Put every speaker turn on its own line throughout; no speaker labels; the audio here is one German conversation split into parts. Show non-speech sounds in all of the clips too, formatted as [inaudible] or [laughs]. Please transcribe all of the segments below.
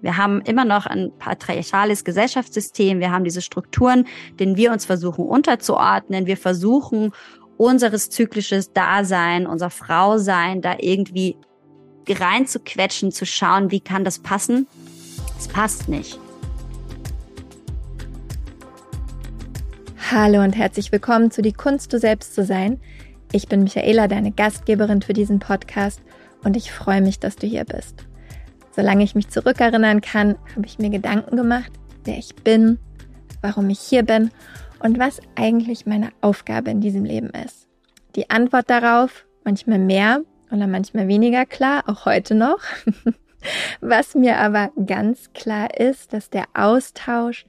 Wir haben immer noch ein patriarchales Gesellschaftssystem. Wir haben diese Strukturen, denen wir uns versuchen unterzuordnen. Wir versuchen, unseres zyklisches Dasein, unser Frausein da irgendwie reinzuquetschen, zu schauen, wie kann das passen. Es passt nicht.
Hallo und herzlich willkommen zu Die Kunst, du selbst zu sein. Ich bin Michaela, deine Gastgeberin für diesen Podcast und ich freue mich, dass du hier bist. Solange ich mich zurückerinnern kann, habe ich mir Gedanken gemacht, wer ich bin, warum ich hier bin und was eigentlich meine Aufgabe in diesem Leben ist. Die Antwort darauf, manchmal mehr oder manchmal weniger klar, auch heute noch. [laughs] Was mir aber ganz klar ist, dass der Austausch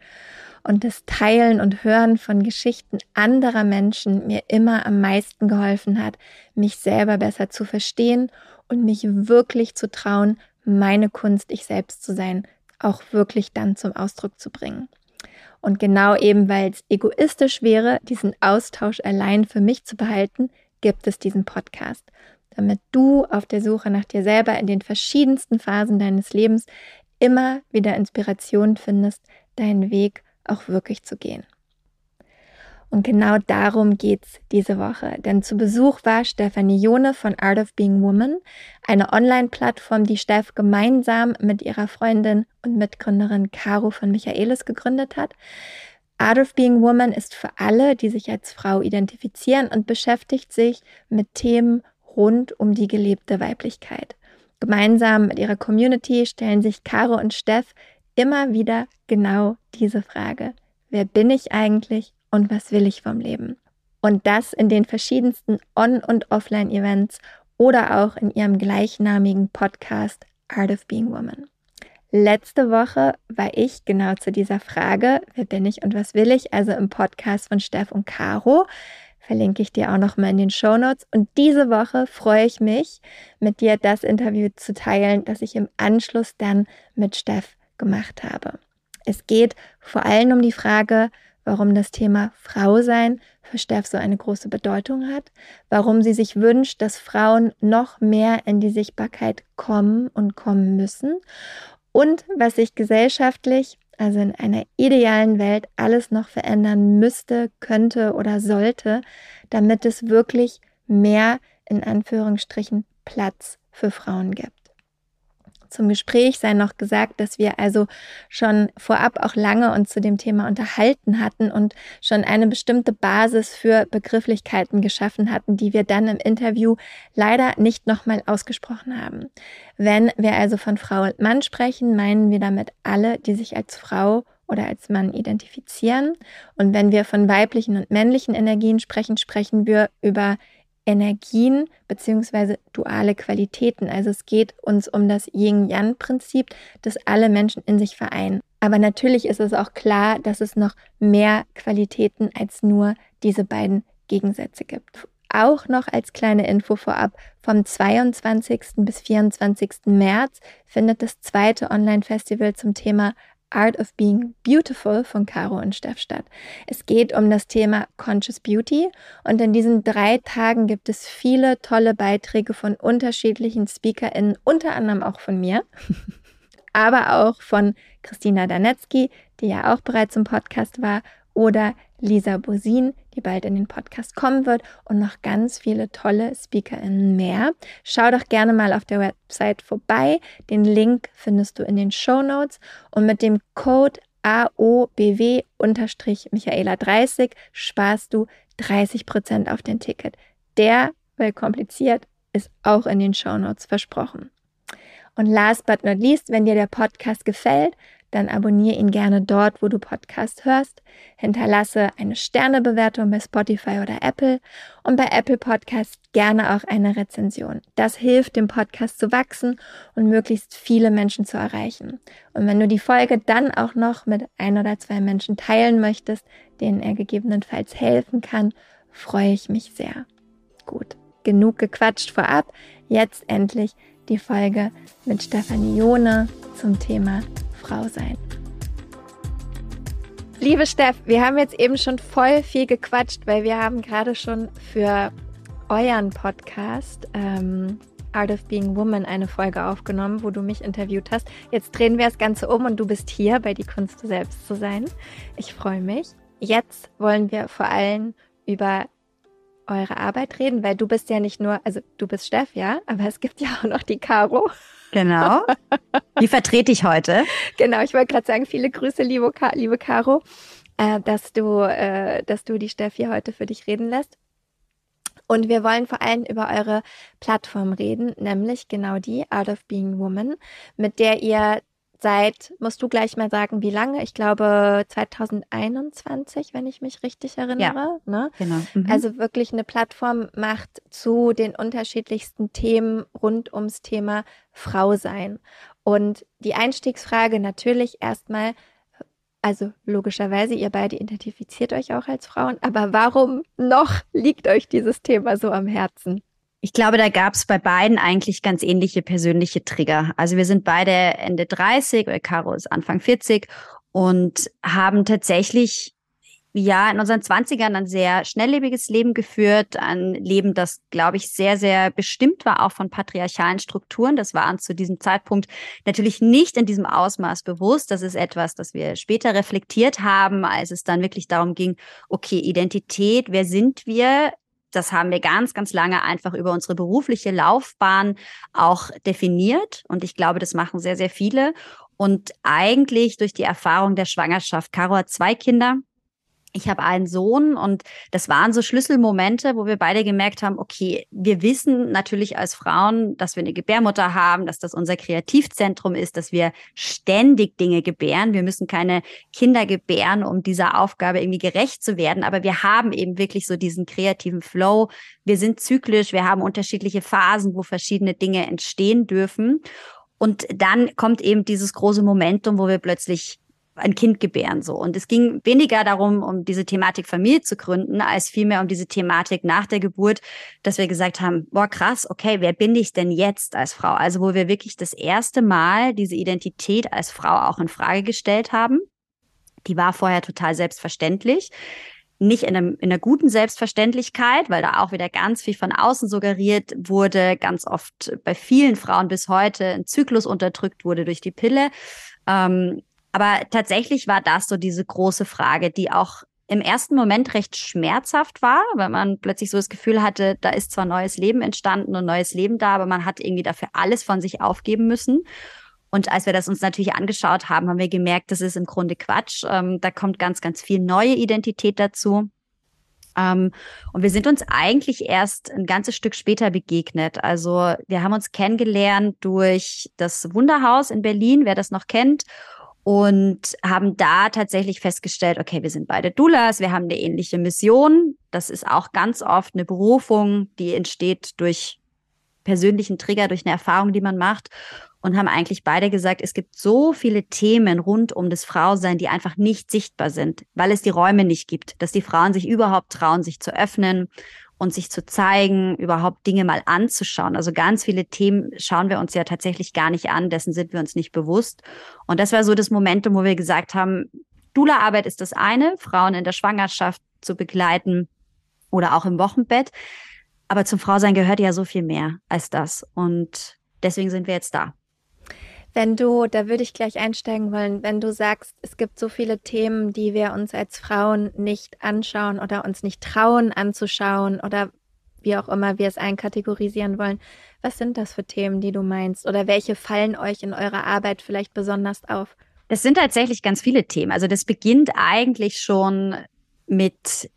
und das Teilen und Hören von Geschichten anderer Menschen mir immer am meisten geholfen hat, mich selber besser zu verstehen und mich wirklich zu trauen, meine Kunst, ich selbst zu sein, auch wirklich dann zum Ausdruck zu bringen. Und genau eben, weil es egoistisch wäre, diesen Austausch allein für mich zu behalten, gibt es diesen Podcast, damit du auf der Suche nach dir selber in den verschiedensten Phasen deines Lebens immer wieder Inspiration findest, deinen Weg auch wirklich zu gehen. Und genau darum geht's diese Woche. Denn zu Besuch war Stefanie Jone von Art of Being Woman, eine Online-Plattform, die Steff gemeinsam mit ihrer Freundin und Mitgründerin Caro von Michaelis gegründet hat. Art of Being Woman ist für alle, die sich als Frau identifizieren und beschäftigt sich mit Themen rund um die gelebte Weiblichkeit. Gemeinsam mit ihrer Community stellen sich Caro und Steff immer wieder genau diese Frage. Wer bin ich eigentlich und was will ich vom Leben? Und das in den verschiedensten On- und Offline-Events oder auch in ihrem gleichnamigen Podcast Art of Being Woman. Letzte Woche war ich genau zu dieser Frage, wer bin ich und was will ich, also im Podcast von Steff und Caro. Verlinke ich dir auch noch mal in den Show Notes. Und diese Woche freue ich mich, mit dir das Interview zu teilen, das ich im Anschluss dann mit Steff gemacht habe. Es geht vor allem um die Frage, warum das Thema Frau sein für Steff so eine große Bedeutung hat, warum sie sich wünscht, dass Frauen noch mehr in die Sichtbarkeit kommen und kommen müssen und was sich gesellschaftlich, also in einer idealen Welt, alles noch verändern müsste, könnte oder sollte, damit es wirklich mehr in Anführungsstrichen Platz für Frauen gibt. Zum Gespräch sei noch gesagt, dass wir also schon vorab auch lange uns zu dem Thema unterhalten hatten und schon eine bestimmte Basis für Begrifflichkeiten geschaffen hatten, die wir dann im Interview leider nicht nochmal ausgesprochen haben. Wenn wir also von Frau und Mann sprechen, meinen wir damit alle, die sich als Frau oder als Mann identifizieren. Und wenn wir von weiblichen und männlichen Energien sprechen, sprechen wir über Energien beziehungsweise duale Qualitäten. Also es geht uns um das Yin-Yang-Prinzip, das alle Menschen in sich vereinen. Aber natürlich ist es auch klar, dass es noch mehr Qualitäten als nur diese beiden Gegensätze gibt. Auch noch als kleine Info vorab, vom 22. bis 24. März findet das zweite Online-Festival zum Thema Art of Being Beautiful von Caro und Steff statt. Es geht um das Thema Conscious Beauty und in diesen drei Tagen gibt es viele tolle Beiträge von unterschiedlichen SpeakerInnen, unter anderem auch von mir, [laughs] aber auch von Christina Danetzky, die ja auch bereits im Podcast war, oder Lisa Bosin, die bald in den Podcast kommen wird und noch ganz viele tolle SpeakerInnen mehr. Schau doch gerne mal auf der Website vorbei. Den Link findest du in den Show Notes und mit dem Code AOBW-Michaela30 sparst du 30% auf dein Ticket. Der, weil kompliziert, ist auch in den Show Notes versprochen. Und last but not least, wenn dir der Podcast gefällt, dann abonniere ihn gerne dort, wo du Podcast hörst. Hinterlasse eine Sternebewertung bei Spotify oder Apple und bei Apple Podcast gerne auch eine Rezension. Das hilft dem Podcast zu wachsen und möglichst viele Menschen zu erreichen. Und wenn du die Folge dann auch noch mit ein oder zwei Menschen teilen möchtest, denen er gegebenenfalls helfen kann, freue ich mich sehr. Gut, genug gequatscht vorab. Jetzt endlich die Folge mit Stefanie Jone zum Thema Frau sein. Liebe Steff, wir haben jetzt eben schon voll viel gequatscht, weil wir haben gerade schon für euren Podcast ähm, Art of Being Woman eine Folge aufgenommen, wo du mich interviewt hast. Jetzt drehen wir das Ganze um und du bist hier bei Die Kunst, selbst zu sein. Ich freue mich. Jetzt wollen wir vor allem über eure Arbeit reden, weil du bist ja nicht nur, also du bist Steff, ja, aber es gibt ja auch noch die Caro.
Genau. [laughs] Die vertrete ich heute.
Genau, ich wollte gerade sagen, viele Grüße, liebe, liebe Caro, äh, dass du, äh, dass du die Steffi heute für dich reden lässt. Und wir wollen vor allem über eure Plattform reden, nämlich genau die Art of Being Woman, mit der ihr seit, musst du gleich mal sagen, wie lange? Ich glaube 2021, wenn ich mich richtig erinnere. Ja, ne? genau. Mhm. Also wirklich eine Plattform macht zu den unterschiedlichsten Themen rund ums Thema Frau sein. Und die Einstiegsfrage natürlich erstmal, also logischerweise, ihr beide identifiziert euch auch als Frauen, aber warum noch liegt euch dieses Thema so am Herzen?
Ich glaube, da gab es bei beiden eigentlich ganz ähnliche persönliche Trigger. Also wir sind beide Ende 30, oder Caro ist Anfang 40 und haben tatsächlich ja in unseren Zwanzigern ein sehr schnelllebiges Leben geführt, ein Leben, das, glaube ich, sehr, sehr bestimmt war, auch von patriarchalen Strukturen. Das war uns zu diesem Zeitpunkt natürlich nicht in diesem Ausmaß bewusst. Das ist etwas, das wir später reflektiert haben, als es dann wirklich darum ging, okay, Identität, wer sind wir? Das haben wir ganz, ganz lange einfach über unsere berufliche Laufbahn auch definiert. Und ich glaube, das machen sehr, sehr viele. Und eigentlich durch die Erfahrung der Schwangerschaft. Caro hat zwei Kinder ich habe einen Sohn und das waren so Schlüsselmomente, wo wir beide gemerkt haben, okay, wir wissen natürlich als Frauen, dass wir eine Gebärmutter haben, dass das unser Kreativzentrum ist, dass wir ständig Dinge gebären. Wir müssen keine Kinder gebären, um dieser Aufgabe irgendwie gerecht zu werden, aber wir haben eben wirklich so diesen kreativen Flow. Wir sind zyklisch, wir haben unterschiedliche Phasen, wo verschiedene Dinge entstehen dürfen. Und dann kommt eben dieses große Momentum, wo wir plötzlich ein Kind gebären so. Und es ging weniger darum, um diese Thematik Familie zu gründen, als vielmehr um diese Thematik nach der Geburt, dass wir gesagt haben, boah, krass, okay, wer bin ich denn jetzt als Frau? Also wo wir wirklich das erste Mal diese Identität als Frau auch in Frage gestellt haben. Die war vorher total selbstverständlich nicht in, einem, in einer guten Selbstverständlichkeit, weil da auch wieder ganz viel von außen suggeriert wurde, ganz oft bei vielen Frauen bis heute ein Zyklus unterdrückt wurde durch die Pille. Ähm, aber tatsächlich war das so diese große Frage, die auch im ersten Moment recht schmerzhaft war, weil man plötzlich so das Gefühl hatte, da ist zwar neues Leben entstanden und neues Leben da, aber man hat irgendwie dafür alles von sich aufgeben müssen. Und als wir das uns natürlich angeschaut haben, haben wir gemerkt, das ist im Grunde Quatsch. Ähm, da kommt ganz, ganz viel neue Identität dazu. Ähm, und wir sind uns eigentlich erst ein ganzes Stück später begegnet. Also wir haben uns kennengelernt durch das Wunderhaus in Berlin, wer das noch kennt und haben da tatsächlich festgestellt, okay, wir sind beide Doulas, wir haben eine ähnliche Mission. Das ist auch ganz oft eine Berufung, die entsteht durch persönlichen Trigger, durch eine Erfahrung, die man macht. Und haben eigentlich beide gesagt, es gibt so viele Themen rund um das Frausein, die einfach nicht sichtbar sind, weil es die Räume nicht gibt, dass die Frauen sich überhaupt trauen, sich zu öffnen und sich zu zeigen, überhaupt Dinge mal anzuschauen. Also ganz viele Themen schauen wir uns ja tatsächlich gar nicht an, dessen sind wir uns nicht bewusst. Und das war so das Momentum, wo wir gesagt haben, Dula-Arbeit ist das eine, Frauen in der Schwangerschaft zu begleiten oder auch im Wochenbett. Aber zum Frausein gehört ja so viel mehr als das. Und deswegen sind wir jetzt da.
Wenn du, da würde ich gleich einsteigen wollen, wenn du sagst, es gibt so viele Themen, die wir uns als Frauen nicht anschauen oder uns nicht trauen anzuschauen oder wie auch immer wir es einkategorisieren wollen. Was sind das für Themen, die du meinst? Oder welche fallen euch in eurer Arbeit vielleicht besonders auf?
Es sind tatsächlich ganz viele Themen. Also das beginnt eigentlich schon mit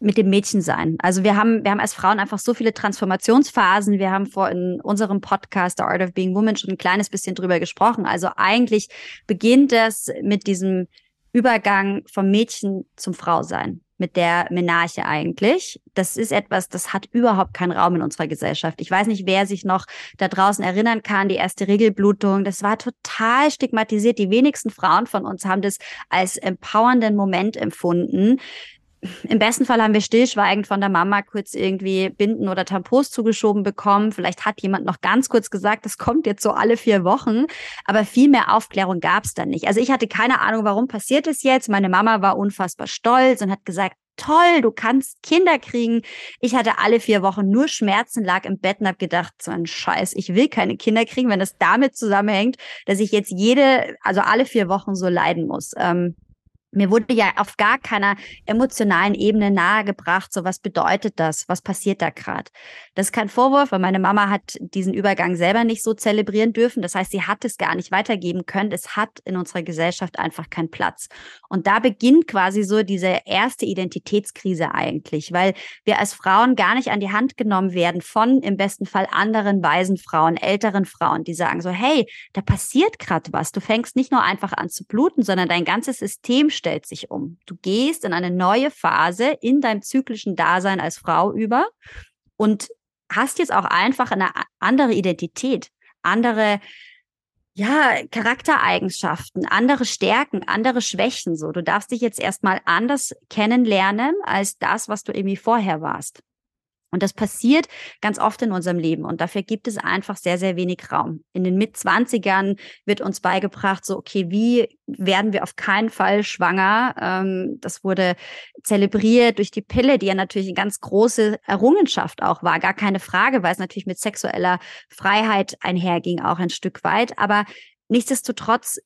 mit dem Mädchensein. Also wir haben, wir haben als Frauen einfach so viele Transformationsphasen. Wir haben vor in unserem Podcast The Art of Being Woman schon ein kleines bisschen drüber gesprochen. Also eigentlich beginnt das mit diesem Übergang vom Mädchen zum Frausein, mit der Menarche eigentlich. Das ist etwas, das hat überhaupt keinen Raum in unserer Gesellschaft. Ich weiß nicht, wer sich noch da draußen erinnern kann, die erste Regelblutung, das war total stigmatisiert. Die wenigsten Frauen von uns haben das als empowernden Moment empfunden im besten Fall haben wir stillschweigend von der Mama kurz irgendwie Binden oder Tampons zugeschoben bekommen. Vielleicht hat jemand noch ganz kurz gesagt, das kommt jetzt so alle vier Wochen. Aber viel mehr Aufklärung gab es dann nicht. Also ich hatte keine Ahnung, warum passiert es jetzt. Meine Mama war unfassbar stolz und hat gesagt, toll, du kannst Kinder kriegen. Ich hatte alle vier Wochen nur Schmerzen, lag im Bett und habe gedacht, so ein Scheiß, ich will keine Kinder kriegen, wenn das damit zusammenhängt, dass ich jetzt jede, also alle vier Wochen so leiden muss. Ähm, mir wurde ja auf gar keiner emotionalen Ebene nahegebracht, so was bedeutet das, was passiert da gerade. Das ist kein Vorwurf, weil meine Mama hat diesen Übergang selber nicht so zelebrieren dürfen. Das heißt, sie hat es gar nicht weitergeben können. Es hat in unserer Gesellschaft einfach keinen Platz. Und da beginnt quasi so diese erste Identitätskrise eigentlich, weil wir als Frauen gar nicht an die Hand genommen werden von im besten Fall anderen weisen Frauen, älteren Frauen, die sagen so, hey, da passiert gerade was. Du fängst nicht nur einfach an zu bluten, sondern dein ganzes System stellt sich um. Du gehst in eine neue Phase in deinem zyklischen Dasein als Frau über und hast jetzt auch einfach eine andere Identität, andere ja, Charaktereigenschaften, andere Stärken, andere Schwächen so. Du darfst dich jetzt erstmal anders kennenlernen als das, was du irgendwie vorher warst. Und das passiert ganz oft in unserem Leben und dafür gibt es einfach sehr, sehr wenig Raum. In den Mitzwanzigern wird uns beigebracht, so, okay, wie werden wir auf keinen Fall schwanger? Ähm, das wurde zelebriert durch die Pille, die ja natürlich eine ganz große Errungenschaft auch war, gar keine Frage, weil es natürlich mit sexueller Freiheit einherging, auch ein Stück weit. Aber nichtsdestotrotz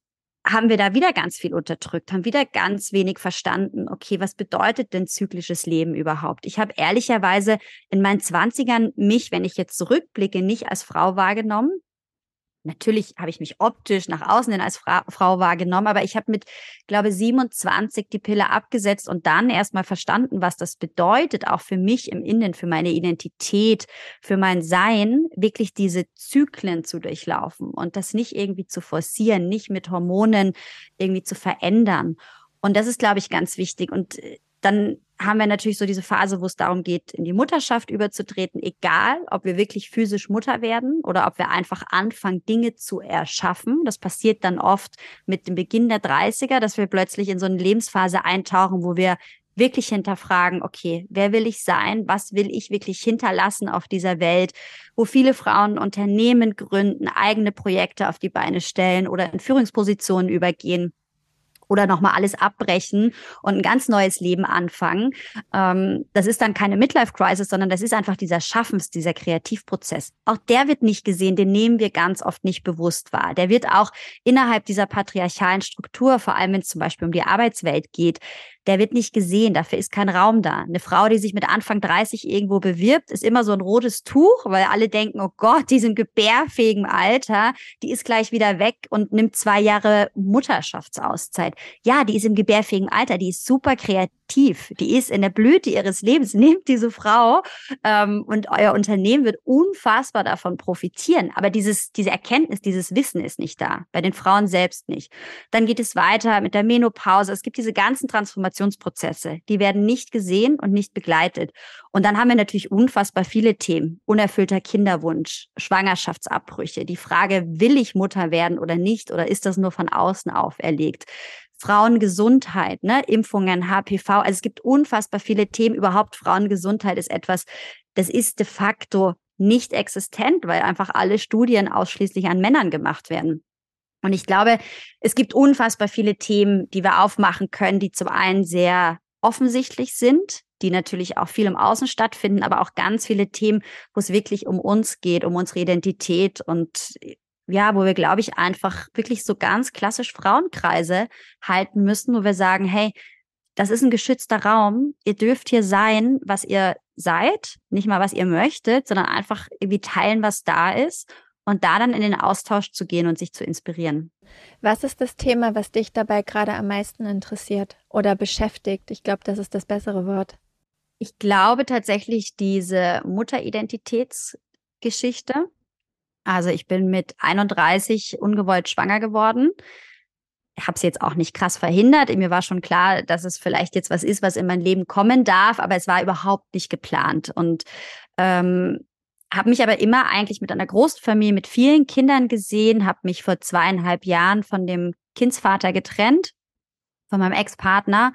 haben wir da wieder ganz viel unterdrückt, haben wieder ganz wenig verstanden, okay, was bedeutet denn zyklisches Leben überhaupt? Ich habe ehrlicherweise in meinen Zwanzigern mich, wenn ich jetzt zurückblicke, nicht als Frau wahrgenommen. Natürlich habe ich mich optisch nach außen hin als Fra Frau wahrgenommen, aber ich habe mit, glaube 27 die Pille abgesetzt und dann erstmal verstanden, was das bedeutet, auch für mich im Innen, für meine Identität, für mein Sein, wirklich diese Zyklen zu durchlaufen und das nicht irgendwie zu forcieren, nicht mit Hormonen irgendwie zu verändern. Und das ist, glaube ich, ganz wichtig. Und äh, dann haben wir natürlich so diese Phase, wo es darum geht, in die Mutterschaft überzutreten, egal ob wir wirklich physisch Mutter werden oder ob wir einfach anfangen, Dinge zu erschaffen. Das passiert dann oft mit dem Beginn der 30er, dass wir plötzlich in so eine Lebensphase eintauchen, wo wir wirklich hinterfragen, okay, wer will ich sein? Was will ich wirklich hinterlassen auf dieser Welt? Wo viele Frauen Unternehmen gründen, eigene Projekte auf die Beine stellen oder in Führungspositionen übergehen oder nochmal alles abbrechen und ein ganz neues Leben anfangen. Ähm, das ist dann keine Midlife-Crisis, sondern das ist einfach dieser Schaffens, dieser Kreativprozess. Auch der wird nicht gesehen, den nehmen wir ganz oft nicht bewusst wahr. Der wird auch innerhalb dieser patriarchalen Struktur, vor allem wenn es zum Beispiel um die Arbeitswelt geht, der wird nicht gesehen, dafür ist kein Raum da. Eine Frau, die sich mit Anfang 30 irgendwo bewirbt, ist immer so ein rotes Tuch, weil alle denken, oh Gott, die sind gebärfähigen Alter, die ist gleich wieder weg und nimmt zwei Jahre Mutterschaftsauszeit. Ja, die ist im gebärfähigen Alter, die ist super kreativ, die ist in der Blüte ihres Lebens. [laughs] Nehmt diese Frau ähm, und euer Unternehmen wird unfassbar davon profitieren. Aber dieses, diese Erkenntnis, dieses Wissen ist nicht da, bei den Frauen selbst nicht. Dann geht es weiter mit der Menopause. Es gibt diese ganzen Transformationen Transformationsprozesse. Die werden nicht gesehen und nicht begleitet. Und dann haben wir natürlich unfassbar viele Themen. Unerfüllter Kinderwunsch, Schwangerschaftsabbrüche, die Frage, will ich Mutter werden oder nicht oder ist das nur von außen auferlegt? Frauengesundheit, ne? Impfungen, HPV. Also es gibt unfassbar viele Themen. Überhaupt Frauengesundheit ist etwas, das ist de facto nicht existent, weil einfach alle Studien ausschließlich an Männern gemacht werden. Und ich glaube, es gibt unfassbar viele Themen, die wir aufmachen können, die zum einen sehr offensichtlich sind, die natürlich auch viel im Außen stattfinden, aber auch ganz viele Themen, wo es wirklich um uns geht, um unsere Identität und ja, wo wir, glaube ich, einfach wirklich so ganz klassisch Frauenkreise halten müssen, wo wir sagen, hey, das ist ein geschützter Raum. Ihr dürft hier sein, was ihr seid, nicht mal was ihr möchtet, sondern einfach irgendwie teilen, was da ist und da dann in den Austausch zu gehen und sich zu inspirieren.
Was ist das Thema, was dich dabei gerade am meisten interessiert oder beschäftigt? Ich glaube, das ist das bessere Wort.
Ich glaube tatsächlich diese Mutteridentitätsgeschichte. Also ich bin mit 31 ungewollt schwanger geworden. Ich habe es jetzt auch nicht krass verhindert. Mir war schon klar, dass es vielleicht jetzt was ist, was in mein Leben kommen darf, aber es war überhaupt nicht geplant. Und ähm, habe mich aber immer eigentlich mit einer Großfamilie mit vielen Kindern gesehen, habe mich vor zweieinhalb Jahren von dem Kindsvater getrennt, von meinem Ex-Partner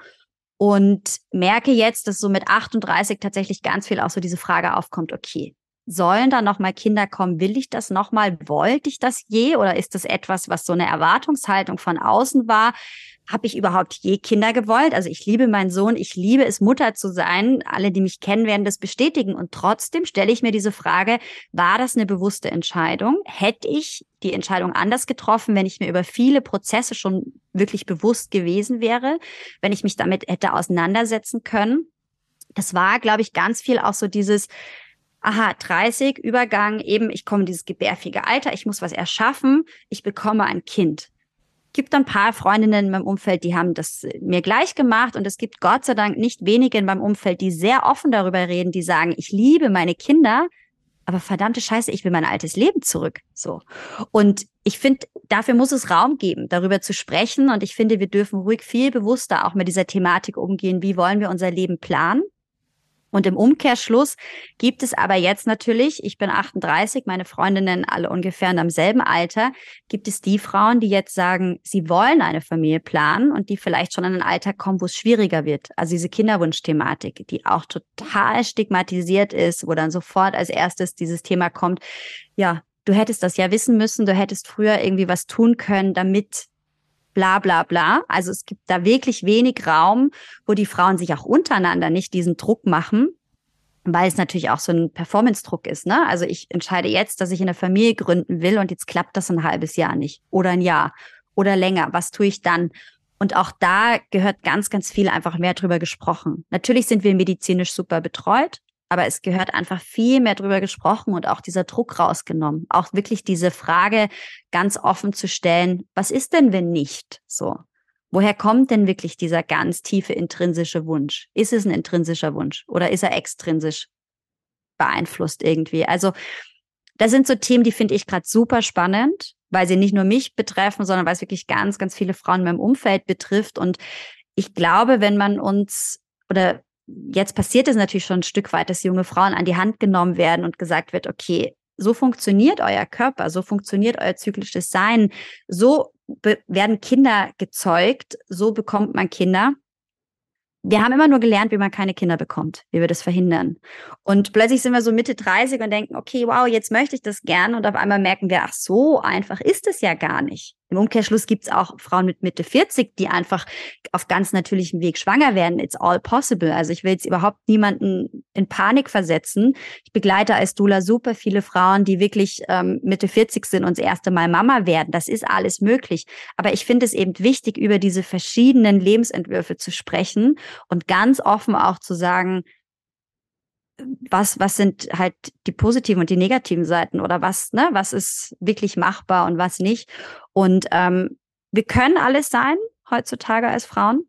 und merke jetzt, dass so mit 38 tatsächlich ganz viel auch so diese Frage aufkommt, okay, sollen da nochmal Kinder kommen? Will ich das nochmal? Wollte ich das je? Oder ist das etwas, was so eine Erwartungshaltung von außen war? Habe ich überhaupt je Kinder gewollt? Also ich liebe meinen Sohn, ich liebe es, Mutter zu sein. Alle, die mich kennen, werden das bestätigen. Und trotzdem stelle ich mir diese Frage, war das eine bewusste Entscheidung? Hätte ich die Entscheidung anders getroffen, wenn ich mir über viele Prozesse schon wirklich bewusst gewesen wäre, wenn ich mich damit hätte auseinandersetzen können? Das war, glaube ich, ganz viel auch so dieses, aha, 30, Übergang, eben, ich komme in dieses gebärfähige Alter, ich muss was erschaffen, ich bekomme ein Kind. Gibt ein paar Freundinnen in meinem Umfeld, die haben das mir gleich gemacht und es gibt Gott sei Dank nicht wenige in meinem Umfeld, die sehr offen darüber reden, die sagen, ich liebe meine Kinder, aber verdammte Scheiße, ich will mein altes Leben zurück. So. Und ich finde, dafür muss es Raum geben, darüber zu sprechen. Und ich finde, wir dürfen ruhig viel bewusster auch mit dieser Thematik umgehen. Wie wollen wir unser Leben planen? Und im Umkehrschluss gibt es aber jetzt natürlich, ich bin 38, meine Freundinnen alle ungefähr in demselben Alter, gibt es die Frauen, die jetzt sagen, sie wollen eine Familie planen und die vielleicht schon in ein Alter kommen, wo es schwieriger wird. Also diese Kinderwunschthematik, die auch total stigmatisiert ist, wo dann sofort als erstes dieses Thema kommt, ja, du hättest das ja wissen müssen, du hättest früher irgendwie was tun können, damit bla bla bla. Also es gibt da wirklich wenig Raum, wo die Frauen sich auch untereinander nicht diesen Druck machen, weil es natürlich auch so ein Performance-Druck ist. Ne? Also ich entscheide jetzt, dass ich eine Familie gründen will und jetzt klappt das ein halbes Jahr nicht oder ein Jahr oder länger. Was tue ich dann? Und auch da gehört ganz, ganz viel einfach mehr drüber gesprochen. Natürlich sind wir medizinisch super betreut. Aber es gehört einfach viel mehr drüber gesprochen und auch dieser Druck rausgenommen. Auch wirklich diese Frage ganz offen zu stellen, was ist denn, wenn nicht so? Woher kommt denn wirklich dieser ganz tiefe intrinsische Wunsch? Ist es ein intrinsischer Wunsch oder ist er extrinsisch beeinflusst irgendwie? Also das sind so Themen, die finde ich gerade super spannend, weil sie nicht nur mich betreffen, sondern weil es wirklich ganz, ganz viele Frauen in meinem Umfeld betrifft. Und ich glaube, wenn man uns oder jetzt passiert es natürlich schon ein Stück weit, dass junge Frauen an die Hand genommen werden und gesagt wird, okay, so funktioniert euer Körper, so funktioniert euer zyklisches Sein, so werden Kinder gezeugt, so bekommt man Kinder wir haben immer nur gelernt, wie man keine Kinder bekommt, wie wir das verhindern. Und plötzlich sind wir so Mitte 30 und denken, okay, wow, jetzt möchte ich das gern. Und auf einmal merken wir, ach, so einfach ist es ja gar nicht. Im Umkehrschluss gibt es auch Frauen mit Mitte 40, die einfach auf ganz natürlichem Weg schwanger werden. It's all possible. Also ich will jetzt überhaupt niemanden in Panik versetzen. Ich begleite als Dula super viele Frauen, die wirklich ähm, Mitte 40 sind und das erste Mal Mama werden. Das ist alles möglich. Aber ich finde es eben wichtig, über diese verschiedenen Lebensentwürfe zu sprechen und ganz offen auch zu sagen, was, was sind halt die positiven und die negativen Seiten oder was, ne, was ist wirklich machbar und was nicht. Und ähm, wir können alles sein heutzutage als Frauen.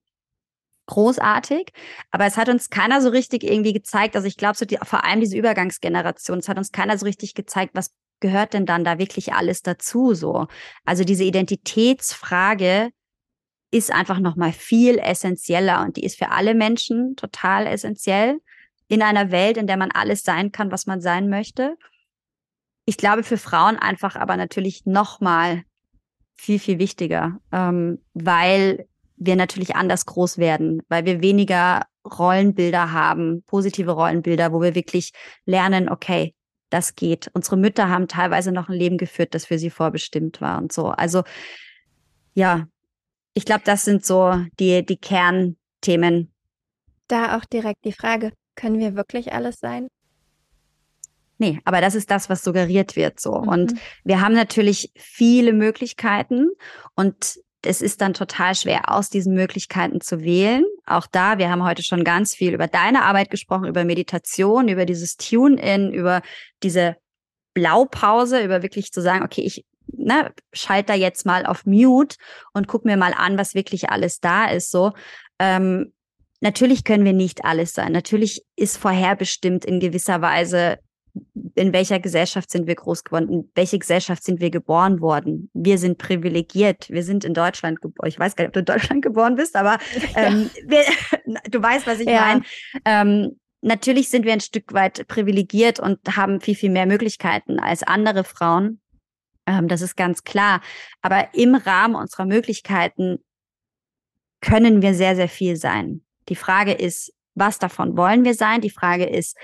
Großartig. Aber es hat uns keiner so richtig irgendwie gezeigt. Also ich glaube, so die, vor allem diese Übergangsgeneration, es hat uns keiner so richtig gezeigt, was gehört denn dann da wirklich alles dazu so. Also diese Identitätsfrage ist einfach nochmal viel essentieller und die ist für alle Menschen total essentiell in einer Welt, in der man alles sein kann, was man sein möchte. Ich glaube, für Frauen einfach aber natürlich nochmal viel, viel wichtiger, ähm, weil wir natürlich anders groß werden, weil wir weniger Rollenbilder haben, positive Rollenbilder, wo wir wirklich lernen, okay, das geht. Unsere Mütter haben teilweise noch ein Leben geführt, das für sie vorbestimmt war und so. Also ja, ich glaube, das sind so die, die Kernthemen.
Da auch direkt die Frage, können wir wirklich alles sein?
Nee, aber das ist das, was suggeriert wird so. Mhm. Und wir haben natürlich viele Möglichkeiten und es ist dann total schwer, aus diesen Möglichkeiten zu wählen. Auch da, wir haben heute schon ganz viel über deine Arbeit gesprochen, über Meditation, über dieses Tune-in, über diese Blaupause, über wirklich zu sagen, okay, ich ne, schalt da jetzt mal auf Mute und guck mir mal an, was wirklich alles da ist. So, ähm, natürlich können wir nicht alles sein. Natürlich ist vorherbestimmt in gewisser Weise, in welcher Gesellschaft sind wir groß geworden, in welche Gesellschaft sind wir geboren worden. Wir sind privilegiert. Wir sind in Deutschland geboren. Ich weiß gar nicht, ob du in Deutschland [laughs] geboren bist, aber [laughs] ähm, wir, [laughs] du weißt, was ich ja. meine. Ähm, natürlich sind wir ein Stück weit privilegiert und haben viel, viel mehr Möglichkeiten als andere Frauen. Ähm, das ist ganz klar. Aber im Rahmen unserer Möglichkeiten können wir sehr, sehr viel sein. Die Frage ist, was davon wollen wir sein? Die Frage ist,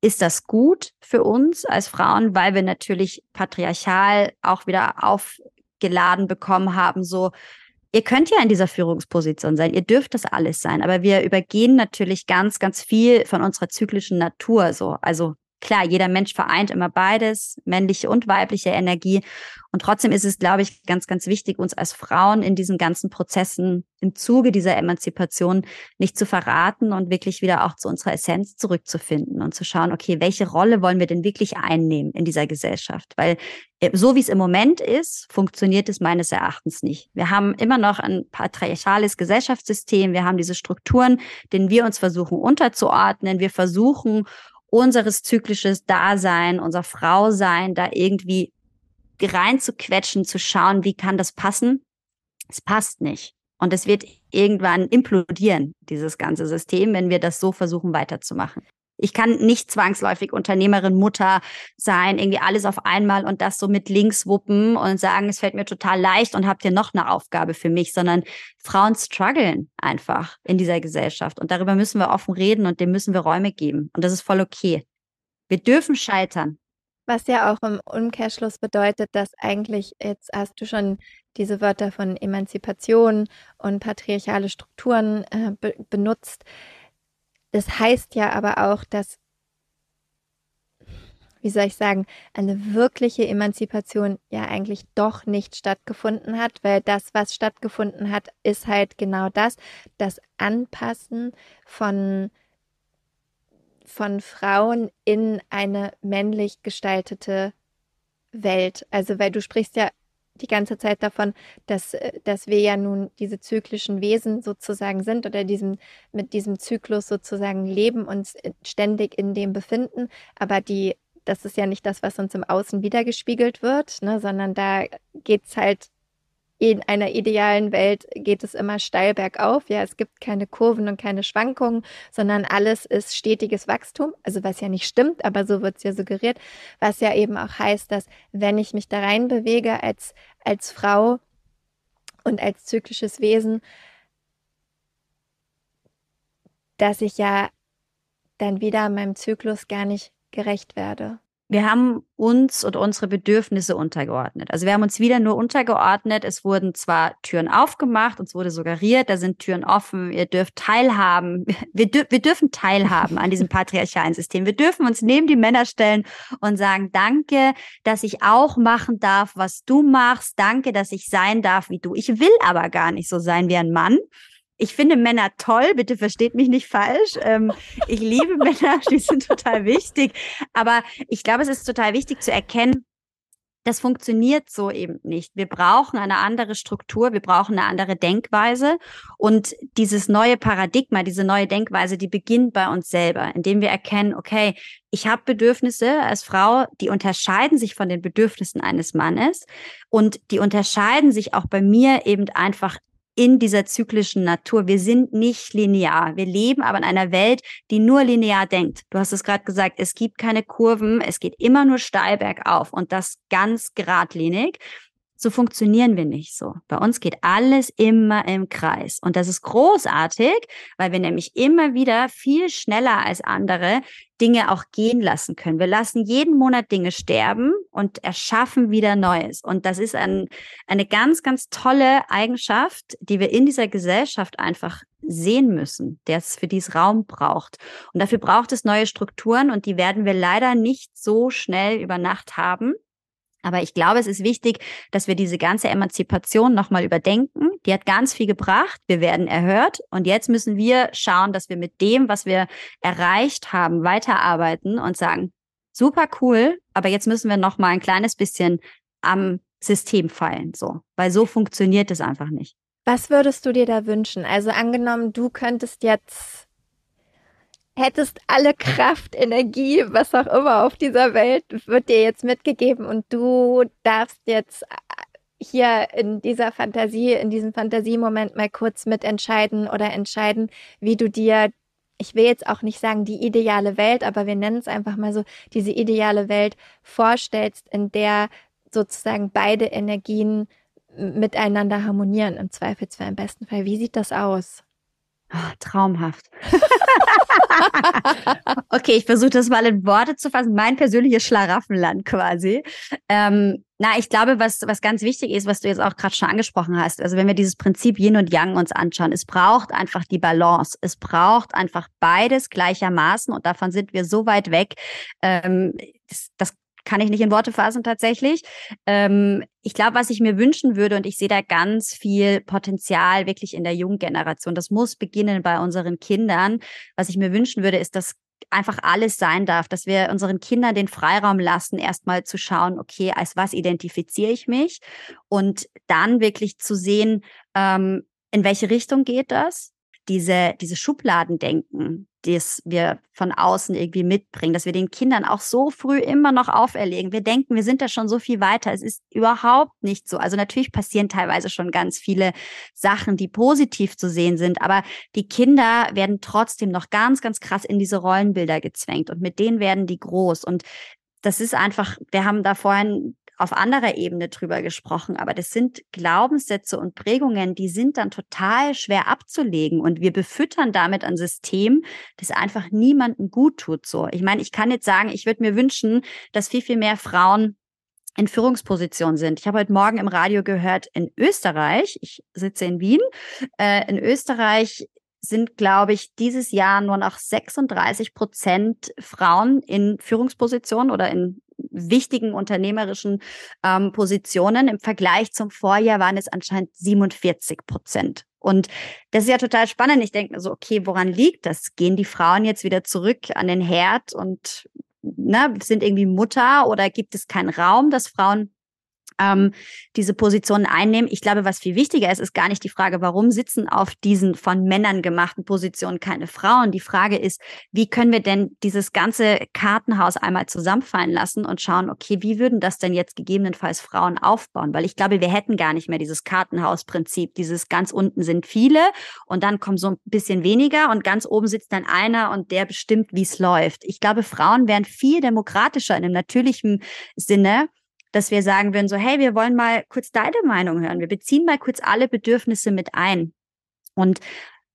ist das gut für uns als Frauen, weil wir natürlich patriarchal auch wieder aufgeladen bekommen haben, so ihr könnt ja in dieser Führungsposition sein, ihr dürft das alles sein, aber wir übergehen natürlich ganz, ganz viel von unserer zyklischen Natur so. Also klar, jeder Mensch vereint immer beides, männliche und weibliche Energie. Und trotzdem ist es, glaube ich, ganz, ganz wichtig, uns als Frauen in diesen ganzen Prozessen im Zuge dieser Emanzipation nicht zu verraten und wirklich wieder auch zu unserer Essenz zurückzufinden und zu schauen, okay, welche Rolle wollen wir denn wirklich einnehmen in dieser Gesellschaft? Weil äh, so wie es im Moment ist, funktioniert es meines Erachtens nicht. Wir haben immer noch ein patriarchales Gesellschaftssystem, wir haben diese Strukturen, denen wir uns versuchen unterzuordnen, wir versuchen unseres zyklisches Dasein, unser Frausein da irgendwie reinzuquetschen, zu schauen, wie kann das passen. Es passt nicht. Und es wird irgendwann implodieren, dieses ganze System, wenn wir das so versuchen weiterzumachen. Ich kann nicht zwangsläufig Unternehmerin, Mutter sein, irgendwie alles auf einmal und das so mit links wuppen und sagen, es fällt mir total leicht und habt ihr noch eine Aufgabe für mich, sondern Frauen strugglen einfach in dieser Gesellschaft und darüber müssen wir offen reden und dem müssen wir Räume geben und das ist voll okay. Wir dürfen scheitern.
Was ja auch im Umkehrschluss bedeutet, dass eigentlich, jetzt hast du schon diese Wörter von Emanzipation und patriarchale Strukturen äh, be benutzt. Das heißt ja aber auch, dass, wie soll ich sagen, eine wirkliche Emanzipation ja eigentlich doch nicht stattgefunden hat, weil das, was stattgefunden hat, ist halt genau das, das Anpassen von von Frauen in eine männlich gestaltete Welt. Also, weil du sprichst ja die ganze Zeit davon, dass, äh, dass wir ja nun diese zyklischen Wesen sozusagen sind oder diesem, mit diesem Zyklus sozusagen leben, uns ständig in dem befinden. Aber die, das ist ja nicht das, was uns im Außen wiedergespiegelt wird, ne, sondern da geht es halt in einer idealen Welt geht es immer steil bergauf. Ja, es gibt keine Kurven und keine Schwankungen, sondern alles ist stetiges Wachstum. Also was ja nicht stimmt, aber so wird es ja suggeriert. Was ja eben auch heißt, dass wenn ich mich da rein bewege als, als Frau und als zyklisches Wesen, dass ich ja dann wieder meinem Zyklus gar nicht gerecht werde
wir haben uns und unsere Bedürfnisse untergeordnet. Also wir haben uns wieder nur untergeordnet. Es wurden zwar Türen aufgemacht, uns wurde suggeriert, da sind Türen offen, ihr dürft teilhaben. [laughs] Wir, dür wir dürfen teilhaben an diesem patriarchalen System. Wir dürfen uns neben die Männer stellen und sagen, danke, dass ich auch machen darf, was du machst. Danke, dass ich sein darf wie du. Ich will aber gar nicht so sein wie ein Mann. Ich finde Männer toll, bitte versteht mich nicht falsch. Ähm, ich liebe [laughs] Männer, die sind total wichtig. Aber ich glaube, es ist total wichtig zu erkennen, das funktioniert so eben nicht. Wir brauchen eine andere Struktur, wir brauchen eine andere Denkweise. Und dieses neue Paradigma, diese neue Denkweise, die beginnt bei uns selber, indem wir erkennen, okay, ich habe Bedürfnisse als Frau, die unterscheiden sich von den Bedürfnissen eines Mannes und die unterscheiden sich auch bei mir eben einfach in dieser zyklischen Natur. Wir sind nicht linear. Wir leben aber in einer Welt, die nur linear denkt. Du hast es gerade gesagt, es gibt keine Kurven, es geht immer nur steil bergauf und das ganz geradlinig. So funktionieren wir nicht so. Bei uns geht alles immer im Kreis. Und das ist großartig, weil wir nämlich immer wieder viel schneller als andere Dinge auch gehen lassen können. Wir lassen jeden Monat Dinge sterben und erschaffen wieder Neues. Und das ist ein, eine ganz, ganz tolle Eigenschaft, die wir in dieser Gesellschaft einfach sehen müssen, der es für dies Raum braucht. Und dafür braucht es neue Strukturen und die werden wir leider nicht so schnell über Nacht haben. Aber ich glaube, es ist wichtig, dass wir diese ganze Emanzipation nochmal überdenken. Die hat ganz viel gebracht. Wir werden erhört. Und jetzt müssen wir schauen, dass wir mit dem, was wir erreicht haben, weiterarbeiten und sagen, super cool. Aber jetzt müssen wir nochmal ein kleines bisschen am System feilen. So. Weil so funktioniert es einfach nicht.
Was würdest du dir da wünschen? Also angenommen, du könntest jetzt hättest alle Kraft, Energie, was auch immer auf dieser Welt, wird dir jetzt mitgegeben und du darfst jetzt äh, hier in dieser Fantasie, in diesem Fantasiemoment mal kurz mitentscheiden oder entscheiden, wie du dir, ich will jetzt auch nicht sagen die ideale Welt, aber wir nennen es einfach mal so, diese ideale Welt vorstellst, in der sozusagen beide Energien miteinander harmonieren, im Zweifelsfall im besten Fall. Wie sieht das aus?
Oh, traumhaft. [laughs] okay, ich versuche das mal in Worte zu fassen. Mein persönliches Schlaraffenland quasi. Ähm, na, ich glaube, was, was ganz wichtig ist, was du jetzt auch gerade schon angesprochen hast, also wenn wir dieses Prinzip Yin und Yang uns anschauen, es braucht einfach die Balance. Es braucht einfach beides gleichermaßen und davon sind wir so weit weg. Ähm, das, das kann ich nicht in Worte fassen tatsächlich. Ähm, ich glaube, was ich mir wünschen würde, und ich sehe da ganz viel Potenzial wirklich in der jungen Generation. Das muss beginnen bei unseren Kindern. Was ich mir wünschen würde, ist, dass einfach alles sein darf, dass wir unseren Kindern den Freiraum lassen, erstmal zu schauen, okay, als was identifiziere ich mich und dann wirklich zu sehen, ähm, in welche Richtung geht das? Diese, diese Schubladendenken, das wir von außen irgendwie mitbringen, dass wir den Kindern auch so früh immer noch auferlegen. Wir denken, wir sind da schon so viel weiter. Es ist überhaupt nicht so. Also natürlich passieren teilweise schon ganz viele Sachen, die positiv zu sehen sind, aber die Kinder werden trotzdem noch ganz, ganz krass in diese Rollenbilder gezwängt und mit denen werden die groß. Und das ist einfach, wir haben da vorhin auf anderer Ebene drüber gesprochen, aber das sind Glaubenssätze und Prägungen, die sind dann total schwer abzulegen und wir befüttern damit ein System, das einfach niemandem gut tut. So, ich meine, ich kann jetzt sagen, ich würde mir wünschen, dass viel viel mehr Frauen in Führungspositionen sind. Ich habe heute Morgen im Radio gehört, in Österreich, ich sitze in Wien, äh, in Österreich sind, glaube ich, dieses Jahr nur noch 36 Prozent Frauen in Führungspositionen oder in wichtigen unternehmerischen ähm, Positionen. Im Vergleich zum Vorjahr waren es anscheinend 47 Prozent. Und das ist ja total spannend. Ich denke so, okay, woran liegt das? Gehen die Frauen jetzt wieder zurück an den Herd und ne, sind irgendwie Mutter oder gibt es keinen Raum, dass Frauen ähm, diese Positionen einnehmen. Ich glaube, was viel wichtiger ist, ist gar nicht die Frage, warum sitzen auf diesen von Männern gemachten Positionen keine Frauen. Die Frage ist, wie können wir denn dieses ganze Kartenhaus einmal zusammenfallen lassen und schauen, okay, wie würden das denn jetzt gegebenenfalls Frauen aufbauen? Weil ich glaube, wir hätten gar nicht mehr dieses Kartenhausprinzip, dieses ganz unten sind viele und dann kommen so ein bisschen weniger und ganz oben sitzt dann einer und der bestimmt, wie es läuft. Ich glaube, Frauen wären viel demokratischer in einem natürlichen Sinne dass wir sagen würden, so, hey, wir wollen mal kurz deine Meinung hören. Wir beziehen mal kurz alle Bedürfnisse mit ein. Und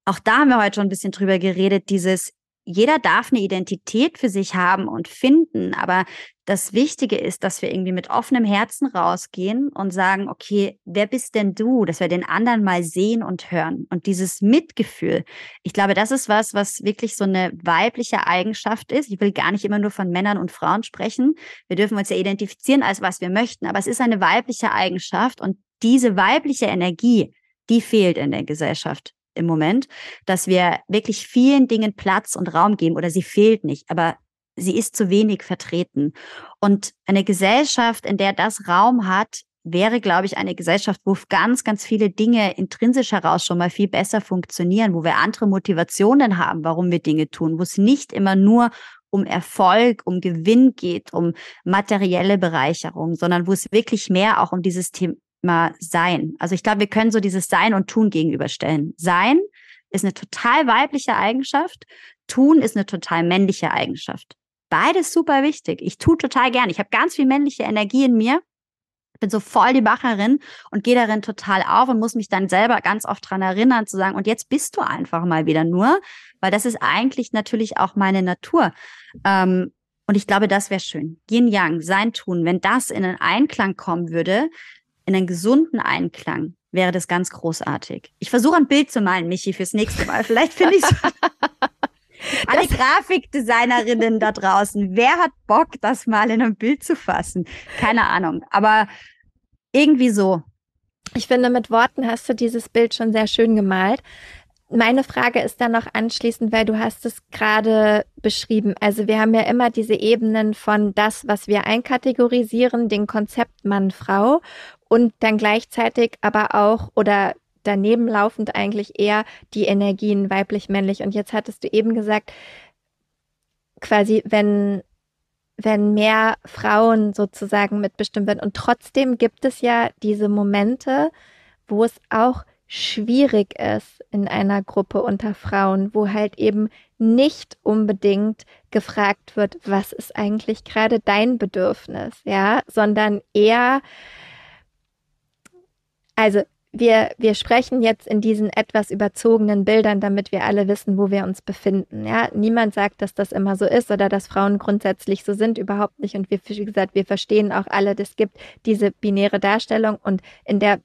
auch da haben wir heute schon ein bisschen drüber geredet, dieses, jeder darf eine Identität für sich haben und finden, aber das Wichtige ist, dass wir irgendwie mit offenem Herzen rausgehen und sagen, okay, wer bist denn du? Dass wir den anderen mal sehen und hören. Und dieses Mitgefühl, ich glaube, das ist was, was wirklich so eine weibliche Eigenschaft ist. Ich will gar nicht immer nur von Männern und Frauen sprechen. Wir dürfen uns ja identifizieren als was wir möchten, aber es ist eine weibliche Eigenschaft und diese weibliche Energie, die fehlt in der Gesellschaft im Moment, dass wir wirklich vielen Dingen Platz und Raum geben oder sie fehlt nicht, aber sie ist zu wenig vertreten. Und eine Gesellschaft, in der das Raum hat, wäre, glaube ich, eine Gesellschaft, wo ganz, ganz viele Dinge intrinsisch heraus schon mal viel besser funktionieren, wo wir andere Motivationen haben, warum wir Dinge tun, wo es nicht immer nur um Erfolg, um Gewinn geht, um materielle Bereicherung, sondern wo es wirklich mehr auch um dieses Thema Sein. Also ich glaube, wir können so dieses Sein und Tun gegenüberstellen. Sein ist eine total weibliche Eigenschaft, Tun ist eine total männliche Eigenschaft. Beides super wichtig. Ich tue total gern. Ich habe ganz viel männliche Energie in mir. Bin so voll die Bacherin und gehe darin total auf und muss mich dann selber ganz oft dran erinnern zu sagen, und jetzt bist du einfach mal wieder nur, weil das ist eigentlich natürlich auch meine Natur. Ähm, und ich glaube, das wäre schön. Yin Yang, sein Tun, wenn das in einen Einklang kommen würde, in einen gesunden Einklang, wäre das ganz großartig. Ich versuche ein Bild zu malen, Michi, fürs nächste Mal. Vielleicht finde ich [laughs] Alle Grafikdesignerinnen da draußen, wer hat Bock, das mal in einem Bild zu fassen? Keine Ahnung, aber irgendwie so.
Ich finde, mit Worten hast du dieses Bild schon sehr schön gemalt. Meine Frage ist dann noch anschließend, weil du hast es gerade beschrieben. Also wir haben ja immer diese Ebenen von das, was wir einkategorisieren, den Konzept Mann, Frau und dann gleichzeitig aber auch oder daneben laufend eigentlich eher die Energien weiblich-männlich. Und jetzt hattest du eben gesagt, quasi, wenn, wenn mehr Frauen sozusagen mitbestimmt werden. Und trotzdem gibt es ja diese Momente, wo es auch schwierig ist in einer Gruppe unter Frauen, wo halt eben nicht unbedingt gefragt wird, was ist eigentlich gerade dein Bedürfnis, ja, sondern eher, also wir, wir sprechen jetzt in diesen etwas überzogenen Bildern, damit wir alle wissen, wo wir uns befinden. Ja, niemand sagt, dass das immer so ist oder dass Frauen grundsätzlich so sind, überhaupt nicht. Und wir, wie gesagt, wir verstehen auch alle, es gibt diese binäre Darstellung und in der,